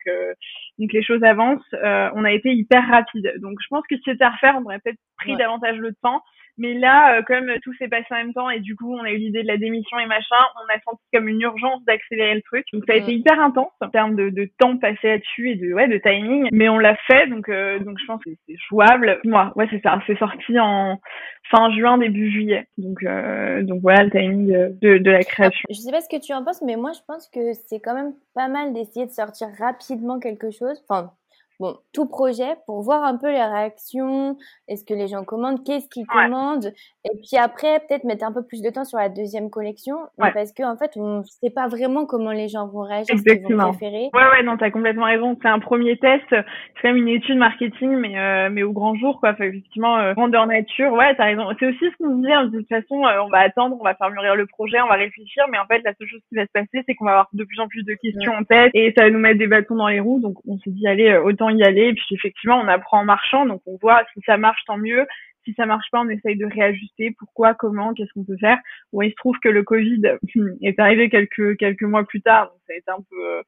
donc les choses avancent. on a été hyper rapide. Donc je pense que si c'était à refaire, on aurait peut-être pris davantage le temps. Mais là, euh, comme tout s'est passé en même temps et du coup, on a eu l'idée de la démission et machin, on a senti comme une urgence d'accélérer le truc. Donc ça a été hyper intense en termes de, de temps passé là-dessus et de ouais de timing. Mais on l'a fait, donc euh, donc je pense que c'est jouable. Moi, ouais, c'est ça. C'est sorti en fin juin, début juillet. Donc euh, donc voilà le timing de, de la création. Je sais pas ce que tu en penses, mais moi je pense que c'est quand même pas mal d'essayer de sortir rapidement quelque chose. Enfin bon, tout projet pour voir un peu les réactions, est-ce que les gens commandent, qu'est-ce qu'ils commandent, et puis après peut-être mettre un peu plus de temps sur la deuxième collection, parce que en fait on sait pas vraiment comment les gens vont réagir, ce qu'ils vont préférer. Ouais ouais non t'as complètement raison, c'est un premier test, c'est quand même une étude marketing mais euh, mais au grand jour quoi, enfin, effectivement euh, grandeur nature, ouais t'as raison, c'est aussi ce qu'on disait hein, de toute façon euh, on va attendre, on va faire mûrir le projet, on va réfléchir, mais en fait la seule chose qui va se passer c'est qu'on va avoir de plus en plus de questions en tête et ça va nous mettre des bâtons dans les roues, donc on s'est dit allez autant y aller. Et puis effectivement, on apprend en marchant, donc on voit si ça marche, tant mieux. Si ça marche pas, on essaye de réajuster. Pourquoi, comment, qu'est-ce qu'on peut faire? Bon, il se trouve que le Covid [CLEARS THROAT] est arrivé quelques quelques mois plus tard, ça a été un peu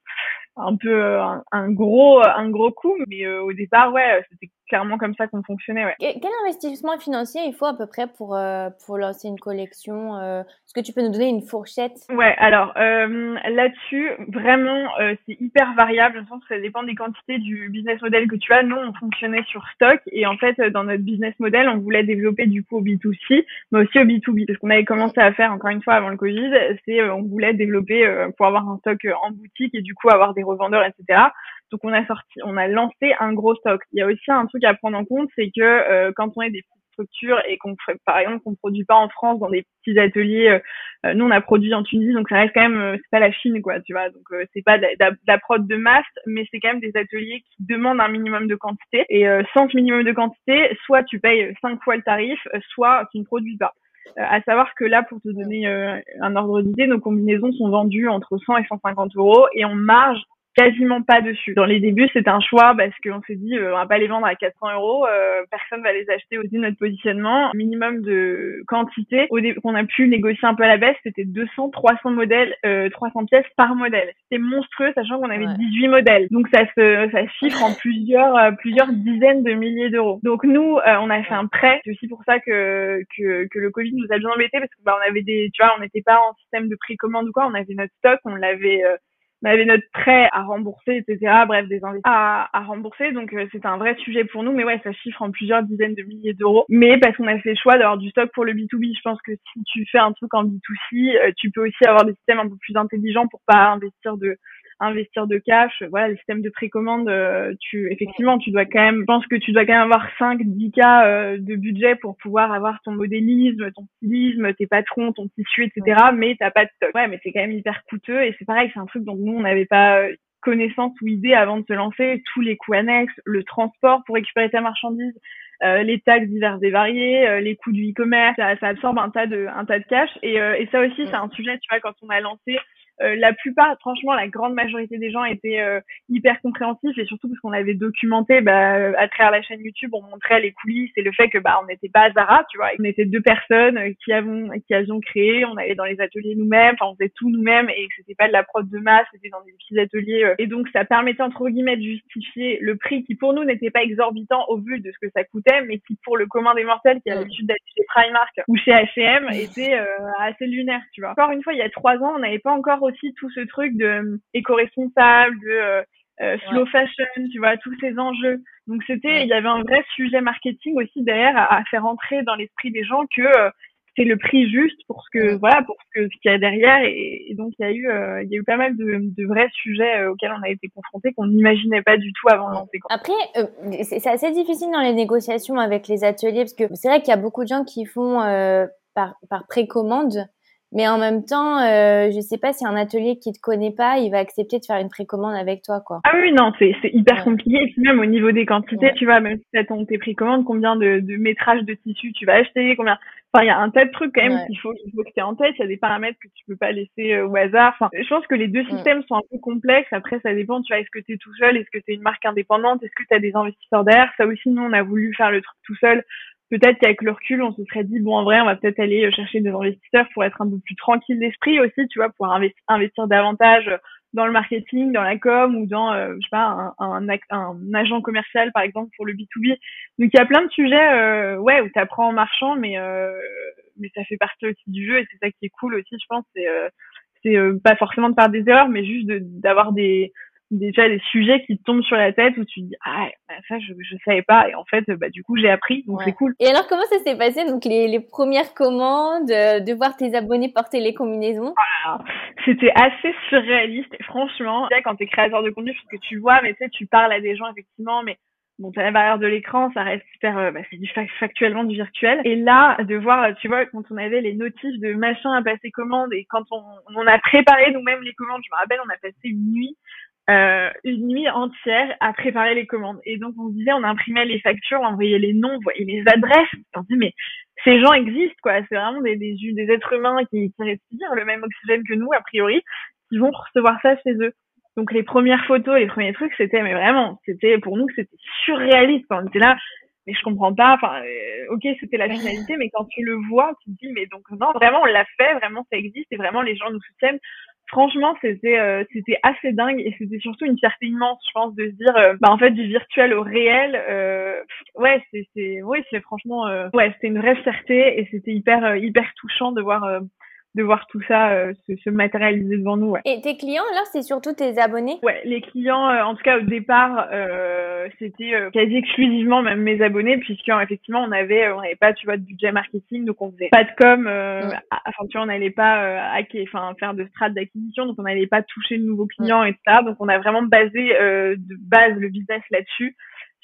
un peu un, gros un gros coup, mais euh, au départ, ouais, c'était clairement comme ça qu'on fonctionnait. Ouais. quel investissement financier il faut à peu près pour, euh, pour lancer une collection euh, Est-ce que tu peux nous donner une fourchette? Ouais, alors euh, là-dessus, vraiment, c'est hyper variable. Je pense que ça dépend des quantités du business model que tu as. Nous, on fonctionnait sur stock et en fait, dans notre business model, on voulait développer du coup au B2C, mais aussi au B2B. Ce qu'on avait commencé à faire encore une fois avant le Covid, c'est on voulait développer pour avoir un stock en boutique et du coup avoir des revendeurs, etc. Donc on a sorti, on a lancé un gros stock. Il y a aussi un truc à prendre en compte, c'est que euh, quand on est des structures et qu'on par exemple qu'on produit pas en France dans des petits ateliers, euh, euh, nous on a produit en Tunisie, donc ça reste quand même c'est pas la Chine quoi, tu vois. Donc c'est pas de la prod de masse, mais c'est quand même des ateliers qui demandent un minimum de quantité. Et sans ce minimum de quantité, soit tu payes cinq fois le tarif, soit tu ne produis pas. à savoir que là, pour te donner un ordre d'idée, nos combinaisons sont vendues entre 100 et 150 euros et on marge quasiment pas dessus. Dans les débuts, c'était un choix parce qu'on s'est dit, euh, on va pas les vendre à 400 euros, euh, personne va les acheter au de notre positionnement. Minimum de quantité, au qu'on a pu négocier un peu à la baisse, c'était 200, 300 modèles, euh, 300 pièces par modèle. C'était monstrueux, sachant qu'on avait 18 modèles. Donc ça se, ça chiffre en plusieurs, euh, plusieurs dizaines de milliers d'euros. Donc nous, euh, on a fait un prêt. C'est aussi pour ça que, que, que le Covid nous a bien embêtés parce que bah, on avait des, tu vois, on n'était pas en système de précommande ou quoi, on avait notre stock, on l'avait on avait notre prêt à rembourser, etc. Bref, des investissements à, à rembourser. Donc, euh, c'était un vrai sujet pour nous. Mais ouais, ça chiffre en plusieurs dizaines de milliers d'euros. Mais parce qu'on a fait le choix d'avoir du stock pour le B2B. Je pense que si tu fais un truc en B2C, euh, tu peux aussi avoir des systèmes un peu plus intelligents pour pas investir de investir de cash, voilà, le système de précommande, euh, tu effectivement, tu dois quand même, je pense que tu dois quand même avoir 5 10 cas euh, de budget pour pouvoir avoir ton modélisme, ton stylisme, tes patrons, ton tissu, etc. Mais t'as pas de stock. Ouais, mais c'est quand même hyper coûteux et c'est pareil, c'est un truc dont nous on n'avait pas euh, connaissance ou idée avant de se lancer, tous les coûts annexes, le transport pour récupérer ta marchandise, les taxes diverses et variées, les coûts du e-commerce, ça, ça, absorbe un tas de un tas de cash et, et ça aussi c'est un sujet, tu vois, quand on a lancé euh, la plupart, franchement, la grande majorité des gens étaient euh, hyper compréhensifs et surtout parce qu'on avait documenté, bah, à travers la chaîne YouTube, on montrait les coulisses et le fait que bah on n'était pas à Zara, tu vois, on était deux personnes euh, qui avons qui avions créé, on allait dans les ateliers nous-mêmes, enfin on faisait tout nous-mêmes et que c'était pas de la prod de masse, c'était dans des petits ateliers et donc ça permettait entre guillemets de justifier le prix qui pour nous n'était pas exorbitant au vu de ce que ça coûtait, mais qui pour le commun des mortels qui a l'habitude d'être chez Primark ou chez H&M était assez lunaire, tu vois. Encore une fois, il y a trois ans, on n'avait pas encore aussi tout ce truc de euh, éco-responsable, de euh, slow fashion, tu vois, tous ces enjeux. Donc c'était, il y avait un vrai sujet marketing aussi derrière à, à faire entrer dans l'esprit des gens que c'est le prix juste pour ce que voilà pour ce que ce qu'il y a derrière. Et, donc il y a eu euh, il y a eu pas mal de, de vrais sujets euh, auxquels on a été confrontés qu'on n'imaginait pas du tout avant de lancer. Après euh, c'est assez difficile dans les négociations avec les ateliers parce que c'est vrai qu'il y a beaucoup de gens qui font par par précommande mais en même temps, euh, je sais pas si un atelier qui te connaît pas, il va accepter de faire une précommande avec toi, quoi. Ah oui, non, c'est c'est hyper compliqué. Et puis même au niveau des quantités, tu vois, même si t'as ton tes précommandes, combien de, de métrages de tissu tu vas acheter, combien. Enfin, il y a un tas de trucs quand même qu'il faut qu'il faut que tu en tête. Il y a des paramètres que tu peux pas laisser euh, au hasard. Enfin, je pense que les deux systèmes sont un peu complexes. Après, ça dépend. Tu vois, est-ce que tu es tout seul, est-ce que tu es une marque indépendante, est-ce que tu as des investisseurs derrière? Ça aussi, nous, on a voulu faire le truc tout seul peut-être qu'avec le recul, on se serait dit, bon, en vrai, on va peut-être aller chercher des investisseurs pour être un peu plus tranquille d'esprit aussi, tu vois, pour investir, davantage dans le marketing, dans la com ou dans, euh, je sais pas, un, agent commercial, par exemple, pour le B2B. Donc, il y a plein de sujets, euh, ouais, où tu apprends en marchant, mais, euh, mais ça fait partie aussi du jeu et c'est ça qui est cool aussi, je pense. C'est, c'est pas forcément de faire des erreurs, mais juste d'avoir des, déjà des sujets qui tombent sur la tête où tu dis ah bah, ça je je savais pas et en fait bah du coup j'ai appris donc c'est cool. Et alors comment ça s'est passé donc les, les premières commandes euh, de voir tes abonnés porter les combinaisons? C'était assez surréaliste franchement quand tu es créateur de contenu parce que tu vois mais tu sais tu parles à des gens effectivement mais bon, t'as la barrière de l'écran, ça reste super, euh, bah, c'est du factuellement du virtuel. Et là, de voir, tu vois, quand on avait les notifs de machin à passer commande et quand on, on a préparé nous-mêmes les commandes, je me rappelle, on a passé une nuit euh, une nuit entière à préparer les commandes. Et donc on disait, on imprimait les factures, on envoyait les noms, on voyait les adresses. On dit mais ces gens existent quoi. C'est vraiment des, des, des êtres humains qui, qui respirent le même oxygène que nous a priori, qui vont recevoir ça chez eux. Donc les premières photos, les premiers trucs, c'était mais vraiment, c'était pour nous c'était surréaliste. On était là, mais je comprends pas. Enfin, euh, ok, c'était la finalité, mais quand tu le vois, tu te dis mais donc non, vraiment on l'a fait, vraiment ça existe et vraiment les gens nous soutiennent franchement, c'était euh, c'était assez dingue et c'était surtout une fierté immense, je pense, de se dire, euh, bah en fait, du virtuel au réel, euh, ouais, c'est c'est, ouais, c'est franchement, ouais, c'était une vraie fierté et c'était hyper hyper touchant de voir de voir tout ça euh, se, se, matérialiser devant nous. Ouais. Et tes clients, alors, c'est surtout tes abonnés? Ouais, les clients, euh, en tout cas au départ, euh, c'était euh, quasi exclusivement même mes abonnés, puisqu'effectivement on avait, on n'avait pas, tu vois, de budget marketing, donc on faisait pas de com, mm. enfin tu vois, on n'allait pas hacker, enfin faire de strat d'acquisition, donc on n'allait pas toucher de nouveaux clients, mm. etc. Donc on a vraiment basé de base le business là-dessus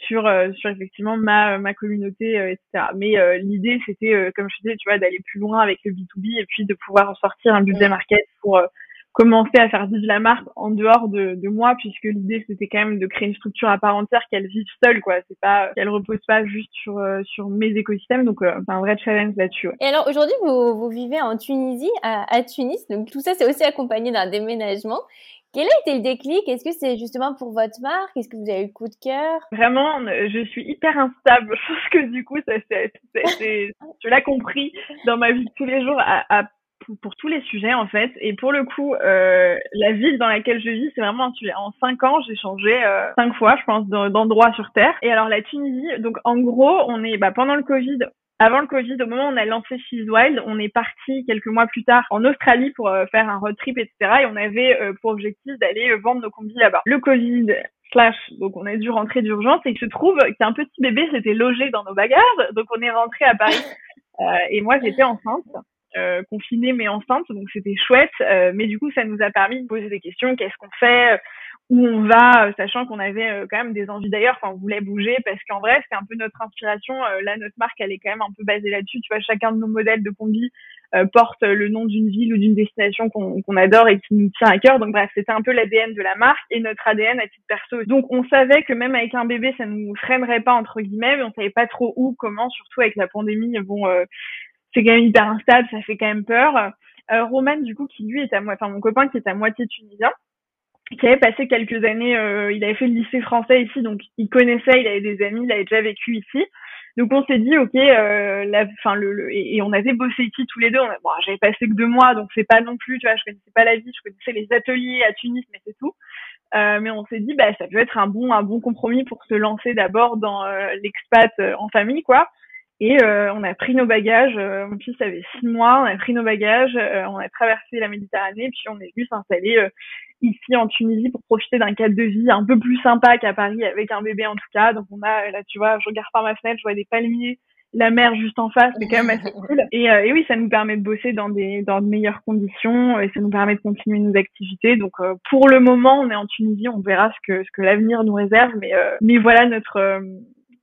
sur euh, sur effectivement ma ma communauté euh, etc mais euh, l'idée c'était comme je disais tu vois d'aller plus loin avec le B2B et puis de pouvoir sortir un budget market pour commencer à faire vivre la marque en dehors de, de moi puisque l'idée c'était quand même de créer une structure à part entière qu'elle vive seule quoi. C'est pas qu'elle repose pas juste sur sur mes écosystèmes. Donc c'est un vrai challenge là-dessus et alors aujourd'hui vous, vous vivez en Tunisie à, à Tunis. Donc tout ça c'est aussi accompagné d'un déménagement quel a été le déclic Est-ce que c'est justement pour votre marque? Est-ce que vous avez eu le coup de cœur? Vraiment, je suis hyper instable. [LAUGHS] Je pense que du coup, ça, c'est, [LAUGHS] je l'ai compris dans ma vie de tous les jours à, pour, tous les sujets en fait. Et pour le coup, euh, la ville dans laquelle je vis, c'est vraiment un sujet. En cinq ans, j'ai changé euh, cinq fois, je pense, d'endroit sur Terre. Et alors la Tunisie, donc en gros, on est bah, pendant le Covid, avant le Covid, au moment où on a lancé She's Wild, on est parti quelques mois plus tard en Australie pour euh, faire un road trip, etc. Et on avait euh, pour objectif d'aller euh, vendre nos combis là-bas. Le Covid slash, donc on a dû rentrer d'urgence et il se trouve qu'un petit bébé s'était logé dans nos bagages, donc on est rentré à Paris. [LAUGHS] et moi, j'étais enceinte. confinée mais enceinte donc c'était chouette mais du coup ça nous a permis de poser des questions qu'est-ce qu'on fait où on va, euh, sachant qu'on avait euh, quand même des envies d'ailleurs, enfin on voulait bouger parce qu'en vrai c'est un peu notre inspiration. Euh, là notre marque elle est quand même un peu basée là-dessus. Tu vois chacun de nos modèles de combi porte le nom d'une ville ou d'une destination qu'on adore et qui nous tient à cœur. Donc bref c'était un peu l'ADN de la marque et notre ADN à titre perso. Donc on savait que même avec un bébé ça nous freinerait pas entre guillemets, mais on savait pas trop où, comment, surtout avec la pandémie. Bon c'est quand même hyper instable, ça fait quand même peur. Roman du coup qui lui est à moi, enfin mon copain qui est à moitié tunisien qui avait passé quelques années, euh, il avait fait le lycée français ici, donc il connaissait, il avait des amis, il avait déjà vécu ici. Donc on s'est dit ok, euh, la, fin le, et, on avait bossé ici tous les deux. bon, j'avais passé que deux mois, donc c'est pas non plus, tu vois, je connaissais pas la vie, je connaissais les ateliers à Tunis, mais c'est tout. Euh, mais on s'est dit bah ça peut être un bon un bon compromis pour se lancer d'abord dans euh, l'expat euh, en famille quoi. Et euh, on a pris nos bagages. Euh, mon fils avait six mois. On a pris nos bagages. Euh, on a traversé la Méditerranée. Puis on est venu s'installer ici en Tunisie pour profiter d'un cadre de vie un peu plus sympa qu'à Paris avec un bébé en tout cas. Donc on a là, tu vois, je regarde par ma fenêtre, je vois des palmiers, la mer juste en face, c'est quand même assez cool. Et, et, oui, ça nous permet de bosser dans des dans de meilleures conditions et ça nous permet de continuer nos activités. Donc pour le moment, on est en Tunisie, on verra ce que ce que l'avenir nous réserve. Mais mais voilà notre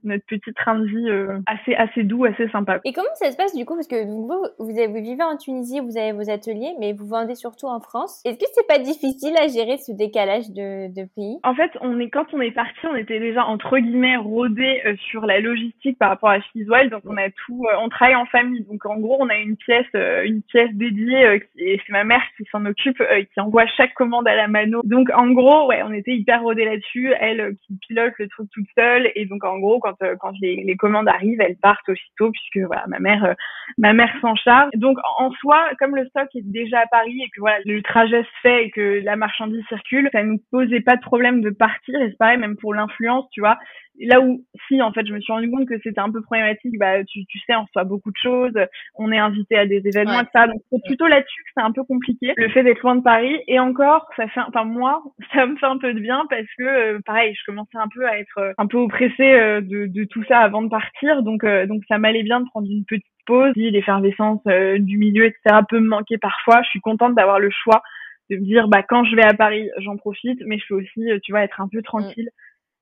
notre petit train de vie euh, assez assez doux, assez sympa. Et comment ça se passe du coup? Parce que vous vous, avez, vous vivez en Tunisie, vous avez vos ateliers, mais vous vendez surtout en France. Est-ce que c'est pas difficile à gérer ce décalage de, de, pays? En fait, on est quand on est parti, on était déjà entre guillemets rodé euh, sur la logistique par rapport à Wild, donc on a tout, euh, on travaille en famille, donc en gros on a une pièce une pièce dédiée et c'est ma mère qui s'en occupe, qui envoie chaque commande à la mano. Donc en gros, ouais, on était hyper rodé là-dessus, elle qui pilote le truc toute seule et donc en gros quand euh, quand, les, commandes arrivent, elles partent aussitôt puisque voilà, ma mère, euh, ma mère s'en charge. Donc en soi, comme le stock est déjà à Paris et que voilà, le trajet se fait et que la marchandise circule, ça nous posait pas de problème de partir. Et c'est pareil même pour l'influence, tu vois là où si en fait je me suis rendu compte que c'était un peu problématique bah tu, tu sais on reçoit beaucoup de choses on est invité à des événements et ça donc c'est plutôt là-dessus que c'est un peu compliqué. Le fait d'être loin de Paris et encore ça fait enfin moi [LAUGHS] ça me fait un peu de bien parce que euh, pareil je commençais un peu à être euh, un peu oppressée euh, de, de tout ça avant de partir. Donc donc ça m'allait bien de prendre une petite pause l'effervescence du milieu etc peut me manquer parfois. Je suis contente d'avoir le choix de me dire bah quand je vais à Paris j'en profite mais je peux aussi tu vois être un peu tranquille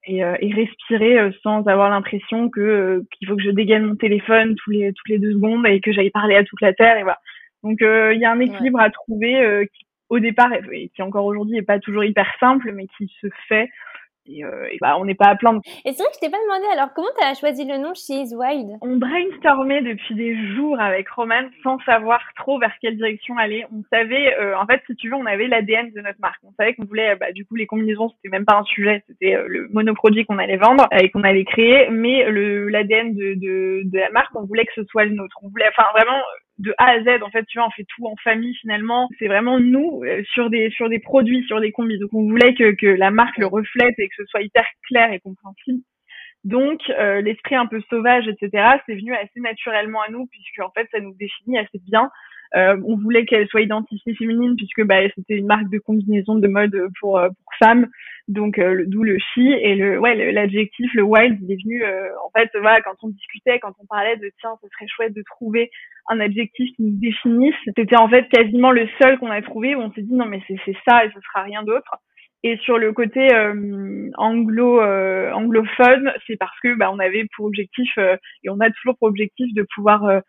et, euh, et respirer euh, sans avoir l'impression que euh, qu'il faut que je dégaine mon téléphone tous les toutes les deux secondes et que j'aille parler à toute la terre et voilà. Donc il y a un équilibre à trouver qui au départ et qui encore aujourd'hui est pas toujours hyper simple mais qui se fait et, euh, et, bah, on n'est pas à plaindre. Et c'est vrai que je t'ai pas demandé, alors comment tu as choisi le nom She's Wild? On brainstormait depuis des jours avec Roman sans savoir trop vers quelle direction aller. On savait, euh, en fait, si tu veux, on avait l'ADN de notre marque. On savait qu'on voulait, bah, du coup, les combinaisons, c'était même pas un sujet, c'était euh, le monoproduit qu'on allait vendre et qu'on allait créer, mais le l'ADN de, de, de la marque, on voulait que ce soit le nôtre. On voulait, enfin, vraiment, de A à Z en fait tu vois on fait tout en famille finalement. C'est vraiment nous euh, sur des sur des produits sur des combis. Donc on voulait que que la marque le reflète et que ce soit hyper clair et compréhensible. Donc euh, l'esprit un peu sauvage etc c'est venu assez naturellement à nous puisque en fait ça nous définit assez bien euh, on voulait qu'elle soit identifiée féminine puisque bah, c'était une marque de combinaison de mode pour, euh, pour femmes, donc euh, d'où le chi et le ouais l'adjectif le, wild il est venu en fait voilà quand on discutait quand on parlait de tiens ce serait chouette de trouver un adjectif qui nous définisse. C'était en fait quasiment le seul qu'on a trouvé où on s'est dit non mais c'est c'est ça et ce sera rien d'autre. Et sur le côté anglo anglophone c'est parce que bah on avait pour objectif et on a toujours pour objectif de pouvoir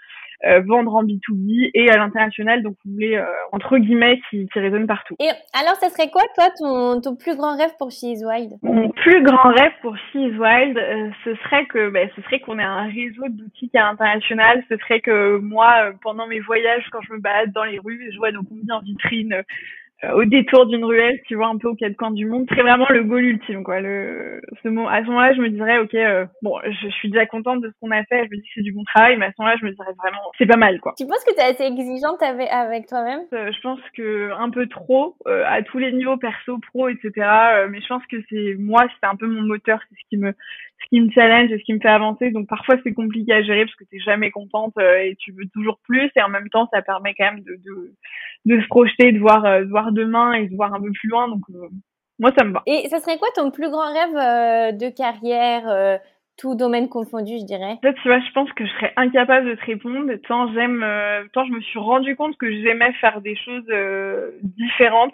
euh, vendre en B2B et à l'international, donc vous voulez euh, entre guillemets qui, qui résonne partout. Et alors, ça serait quoi toi ton, ton plus grand rêve pour She is Wild? Mon plus grand rêve pour She is Wild, euh, ce serait que ben, ce serait qu'on ait un réseau de boutiques à l'international. Ce serait que moi, pendant mes voyages, quand je me balade dans les rues, je vois nos combien en vitrine euh, au détour d'une ruelle, tu vois, un peu aux quatre coins du monde. C'est vraiment le goal ultime, quoi. Le, ce mot, à ce moment-là, je me dirais, ok, euh, bon, je, suis déjà contente de ce qu'on a fait. Je me dis que c'est du bon travail, mais à ce moment-là, je me dirais vraiment, c'est pas mal, quoi. Tu penses que tu es assez exigeante avec, avec toi-même? Euh, Je pense que un peu trop, à tous les niveaux, perso, pro, etc. mais je pense que c'est moi, c'est un peu mon moteur, c'est ce qui me, qui me challenge et ce qui me fait avancer. Donc parfois, c'est compliqué à gérer parce que t'es jamais contente et tu veux toujours plus. Et en même temps, ça permet quand même de, de, de se projeter, de voir, de voir demain et de voir un peu plus loin. Donc, euh, moi, ça me va. Et ça serait quoi ton plus grand rêve euh, de carrière euh, tout domaine confondu, je dirais. Fait, tu vois, je pense que je serais incapable de te répondre tant j'aime, tant je me suis rendu compte que j'aimais faire des choses différentes.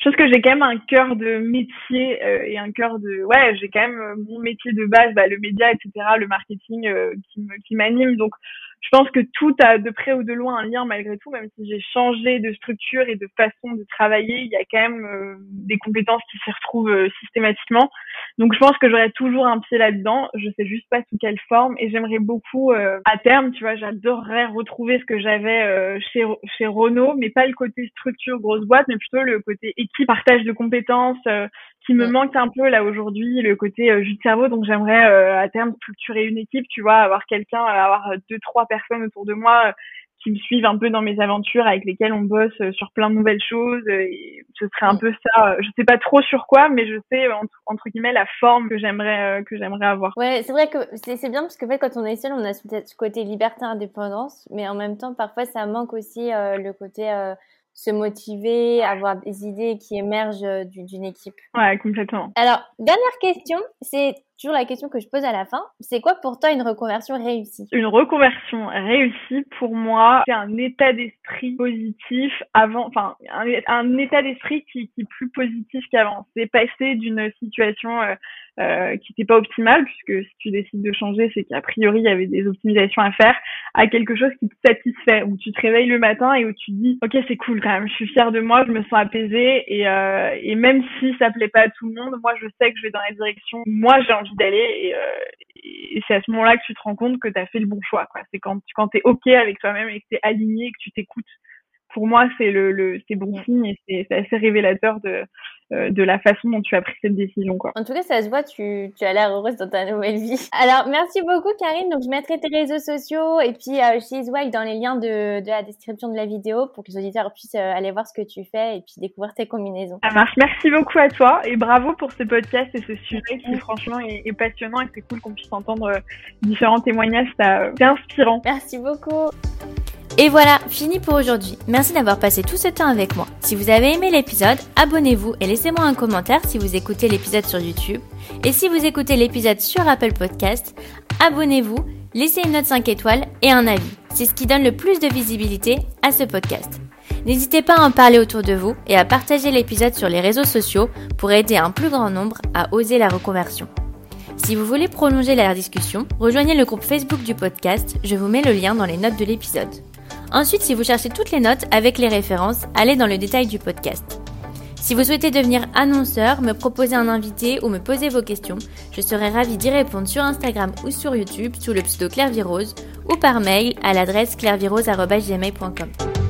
Je pense que j'ai quand même un cœur de métier et un cœur de, ouais, j'ai quand même mon métier de base, bah, le média, etc., le marketing me, qui m'anime. Donc, je pense que tout a de près ou de loin un lien malgré tout, même si j'ai changé de structure et de façon de travailler, il y a quand même euh, des compétences qui s'y retrouvent euh, systématiquement. Donc je pense que j'aurais toujours un pied là-dedans, je sais juste pas sous quelle forme et j'aimerais beaucoup euh, à terme, tu vois, j'adorerais retrouver ce que j'avais chez chez Renault, mais pas le côté structure grosse boîte, mais plutôt le côté équipe, partage de compétences, qui me manque un peu là aujourd'hui, le côté euh, jus de cerveau. Donc j'aimerais euh, à terme structurer une équipe, tu vois, avoir quelqu'un, avoir deux trois personnes autour de moi qui me suivent un peu dans mes aventures, avec lesquels on bosse euh, sur plein de nouvelles choses. Euh, et ce serait un peu ça. Je sais pas trop sur quoi, mais je sais entre, guillemets la forme que j'aimerais que j'aimerais avoir. Ouais, c'est vrai que c'est bien parce que fait, quand on est seul, on a ce côté liberté, indépendance, mais en même temps, parfois, ça manque aussi le côté se motiver, avoir des idées qui émergent d'une équipe. Ouais, complètement. Alors, dernière question, c'est toujours la question que je pose à la fin. C'est quoi pour toi une reconversion réussie? Une reconversion réussie, pour moi, c'est un état d'esprit positif avant, enfin, un, état d'esprit qui, est plus positif qu'avant. C'est passer d'une situation euh, euh, qui n'était pas optimale, puisque si tu décides de changer, c'est qu'a priori, il y avait des optimisations à faire, à quelque chose qui te satisfait, où tu te réveilles le matin et où tu dis, ok, c'est cool quand même, je suis fière de moi, je me sens apaisée, et, euh, et même si ça plaît pas à tout le monde, moi, je sais que je vais dans la direction moi, j'ai envie d'aller, et, et c'est à ce moment-là que tu te rends compte que tu as fait le bon choix. Quoi. C'est quand, quand tu es OK avec toi-même et que tu es aligné, et que tu t'écoutes pour moi, c'est le, le c'est bon signe et c'est assez révélateur de, euh, de la façon dont tu as pris cette décision. Quoi. En tout cas, ça se voit, tu, tu as l'air heureuse dans ta nouvelle vie. [LAUGHS] Alors, merci beaucoup, Karine. Donc, je mettrai tes réseaux sociaux et puis euh, chez Wild dans les liens de, de la description de la vidéo pour que les auditeurs puissent euh, aller voir ce que tu fais et puis découvrir tes combinaisons. Ça marche. Merci beaucoup à toi et bravo pour ce podcast et ce sujet qui, franchement, est, est passionnant et c'est cool qu'on puisse entendre euh, différents témoignages. C'est inspirant. Merci beaucoup. Et voilà, fini pour aujourd'hui. Merci d'avoir passé tout ce temps avec moi. Si vous avez aimé l'épisode, abonnez-vous et laissez-moi un commentaire si vous écoutez l'épisode sur YouTube. Et si vous écoutez l'épisode sur Apple Podcast, abonnez-vous, laissez une note 5 étoiles et un avis. C'est ce qui donne le plus de visibilité à ce podcast. N'hésitez pas à en parler autour de vous et à partager l'épisode sur les réseaux sociaux pour aider un plus grand nombre à oser la reconversion. Si vous voulez prolonger la discussion, rejoignez le groupe Facebook du podcast, je vous mets le lien dans les notes de l'épisode. Ensuite, si vous cherchez toutes les notes avec les références, allez dans le détail du podcast. Si vous souhaitez devenir annonceur, me proposer un invité ou me poser vos questions, je serai ravie d'y répondre sur Instagram ou sur YouTube sous le pseudo Claire ou par mail à l'adresse clairvirose.gmail.com.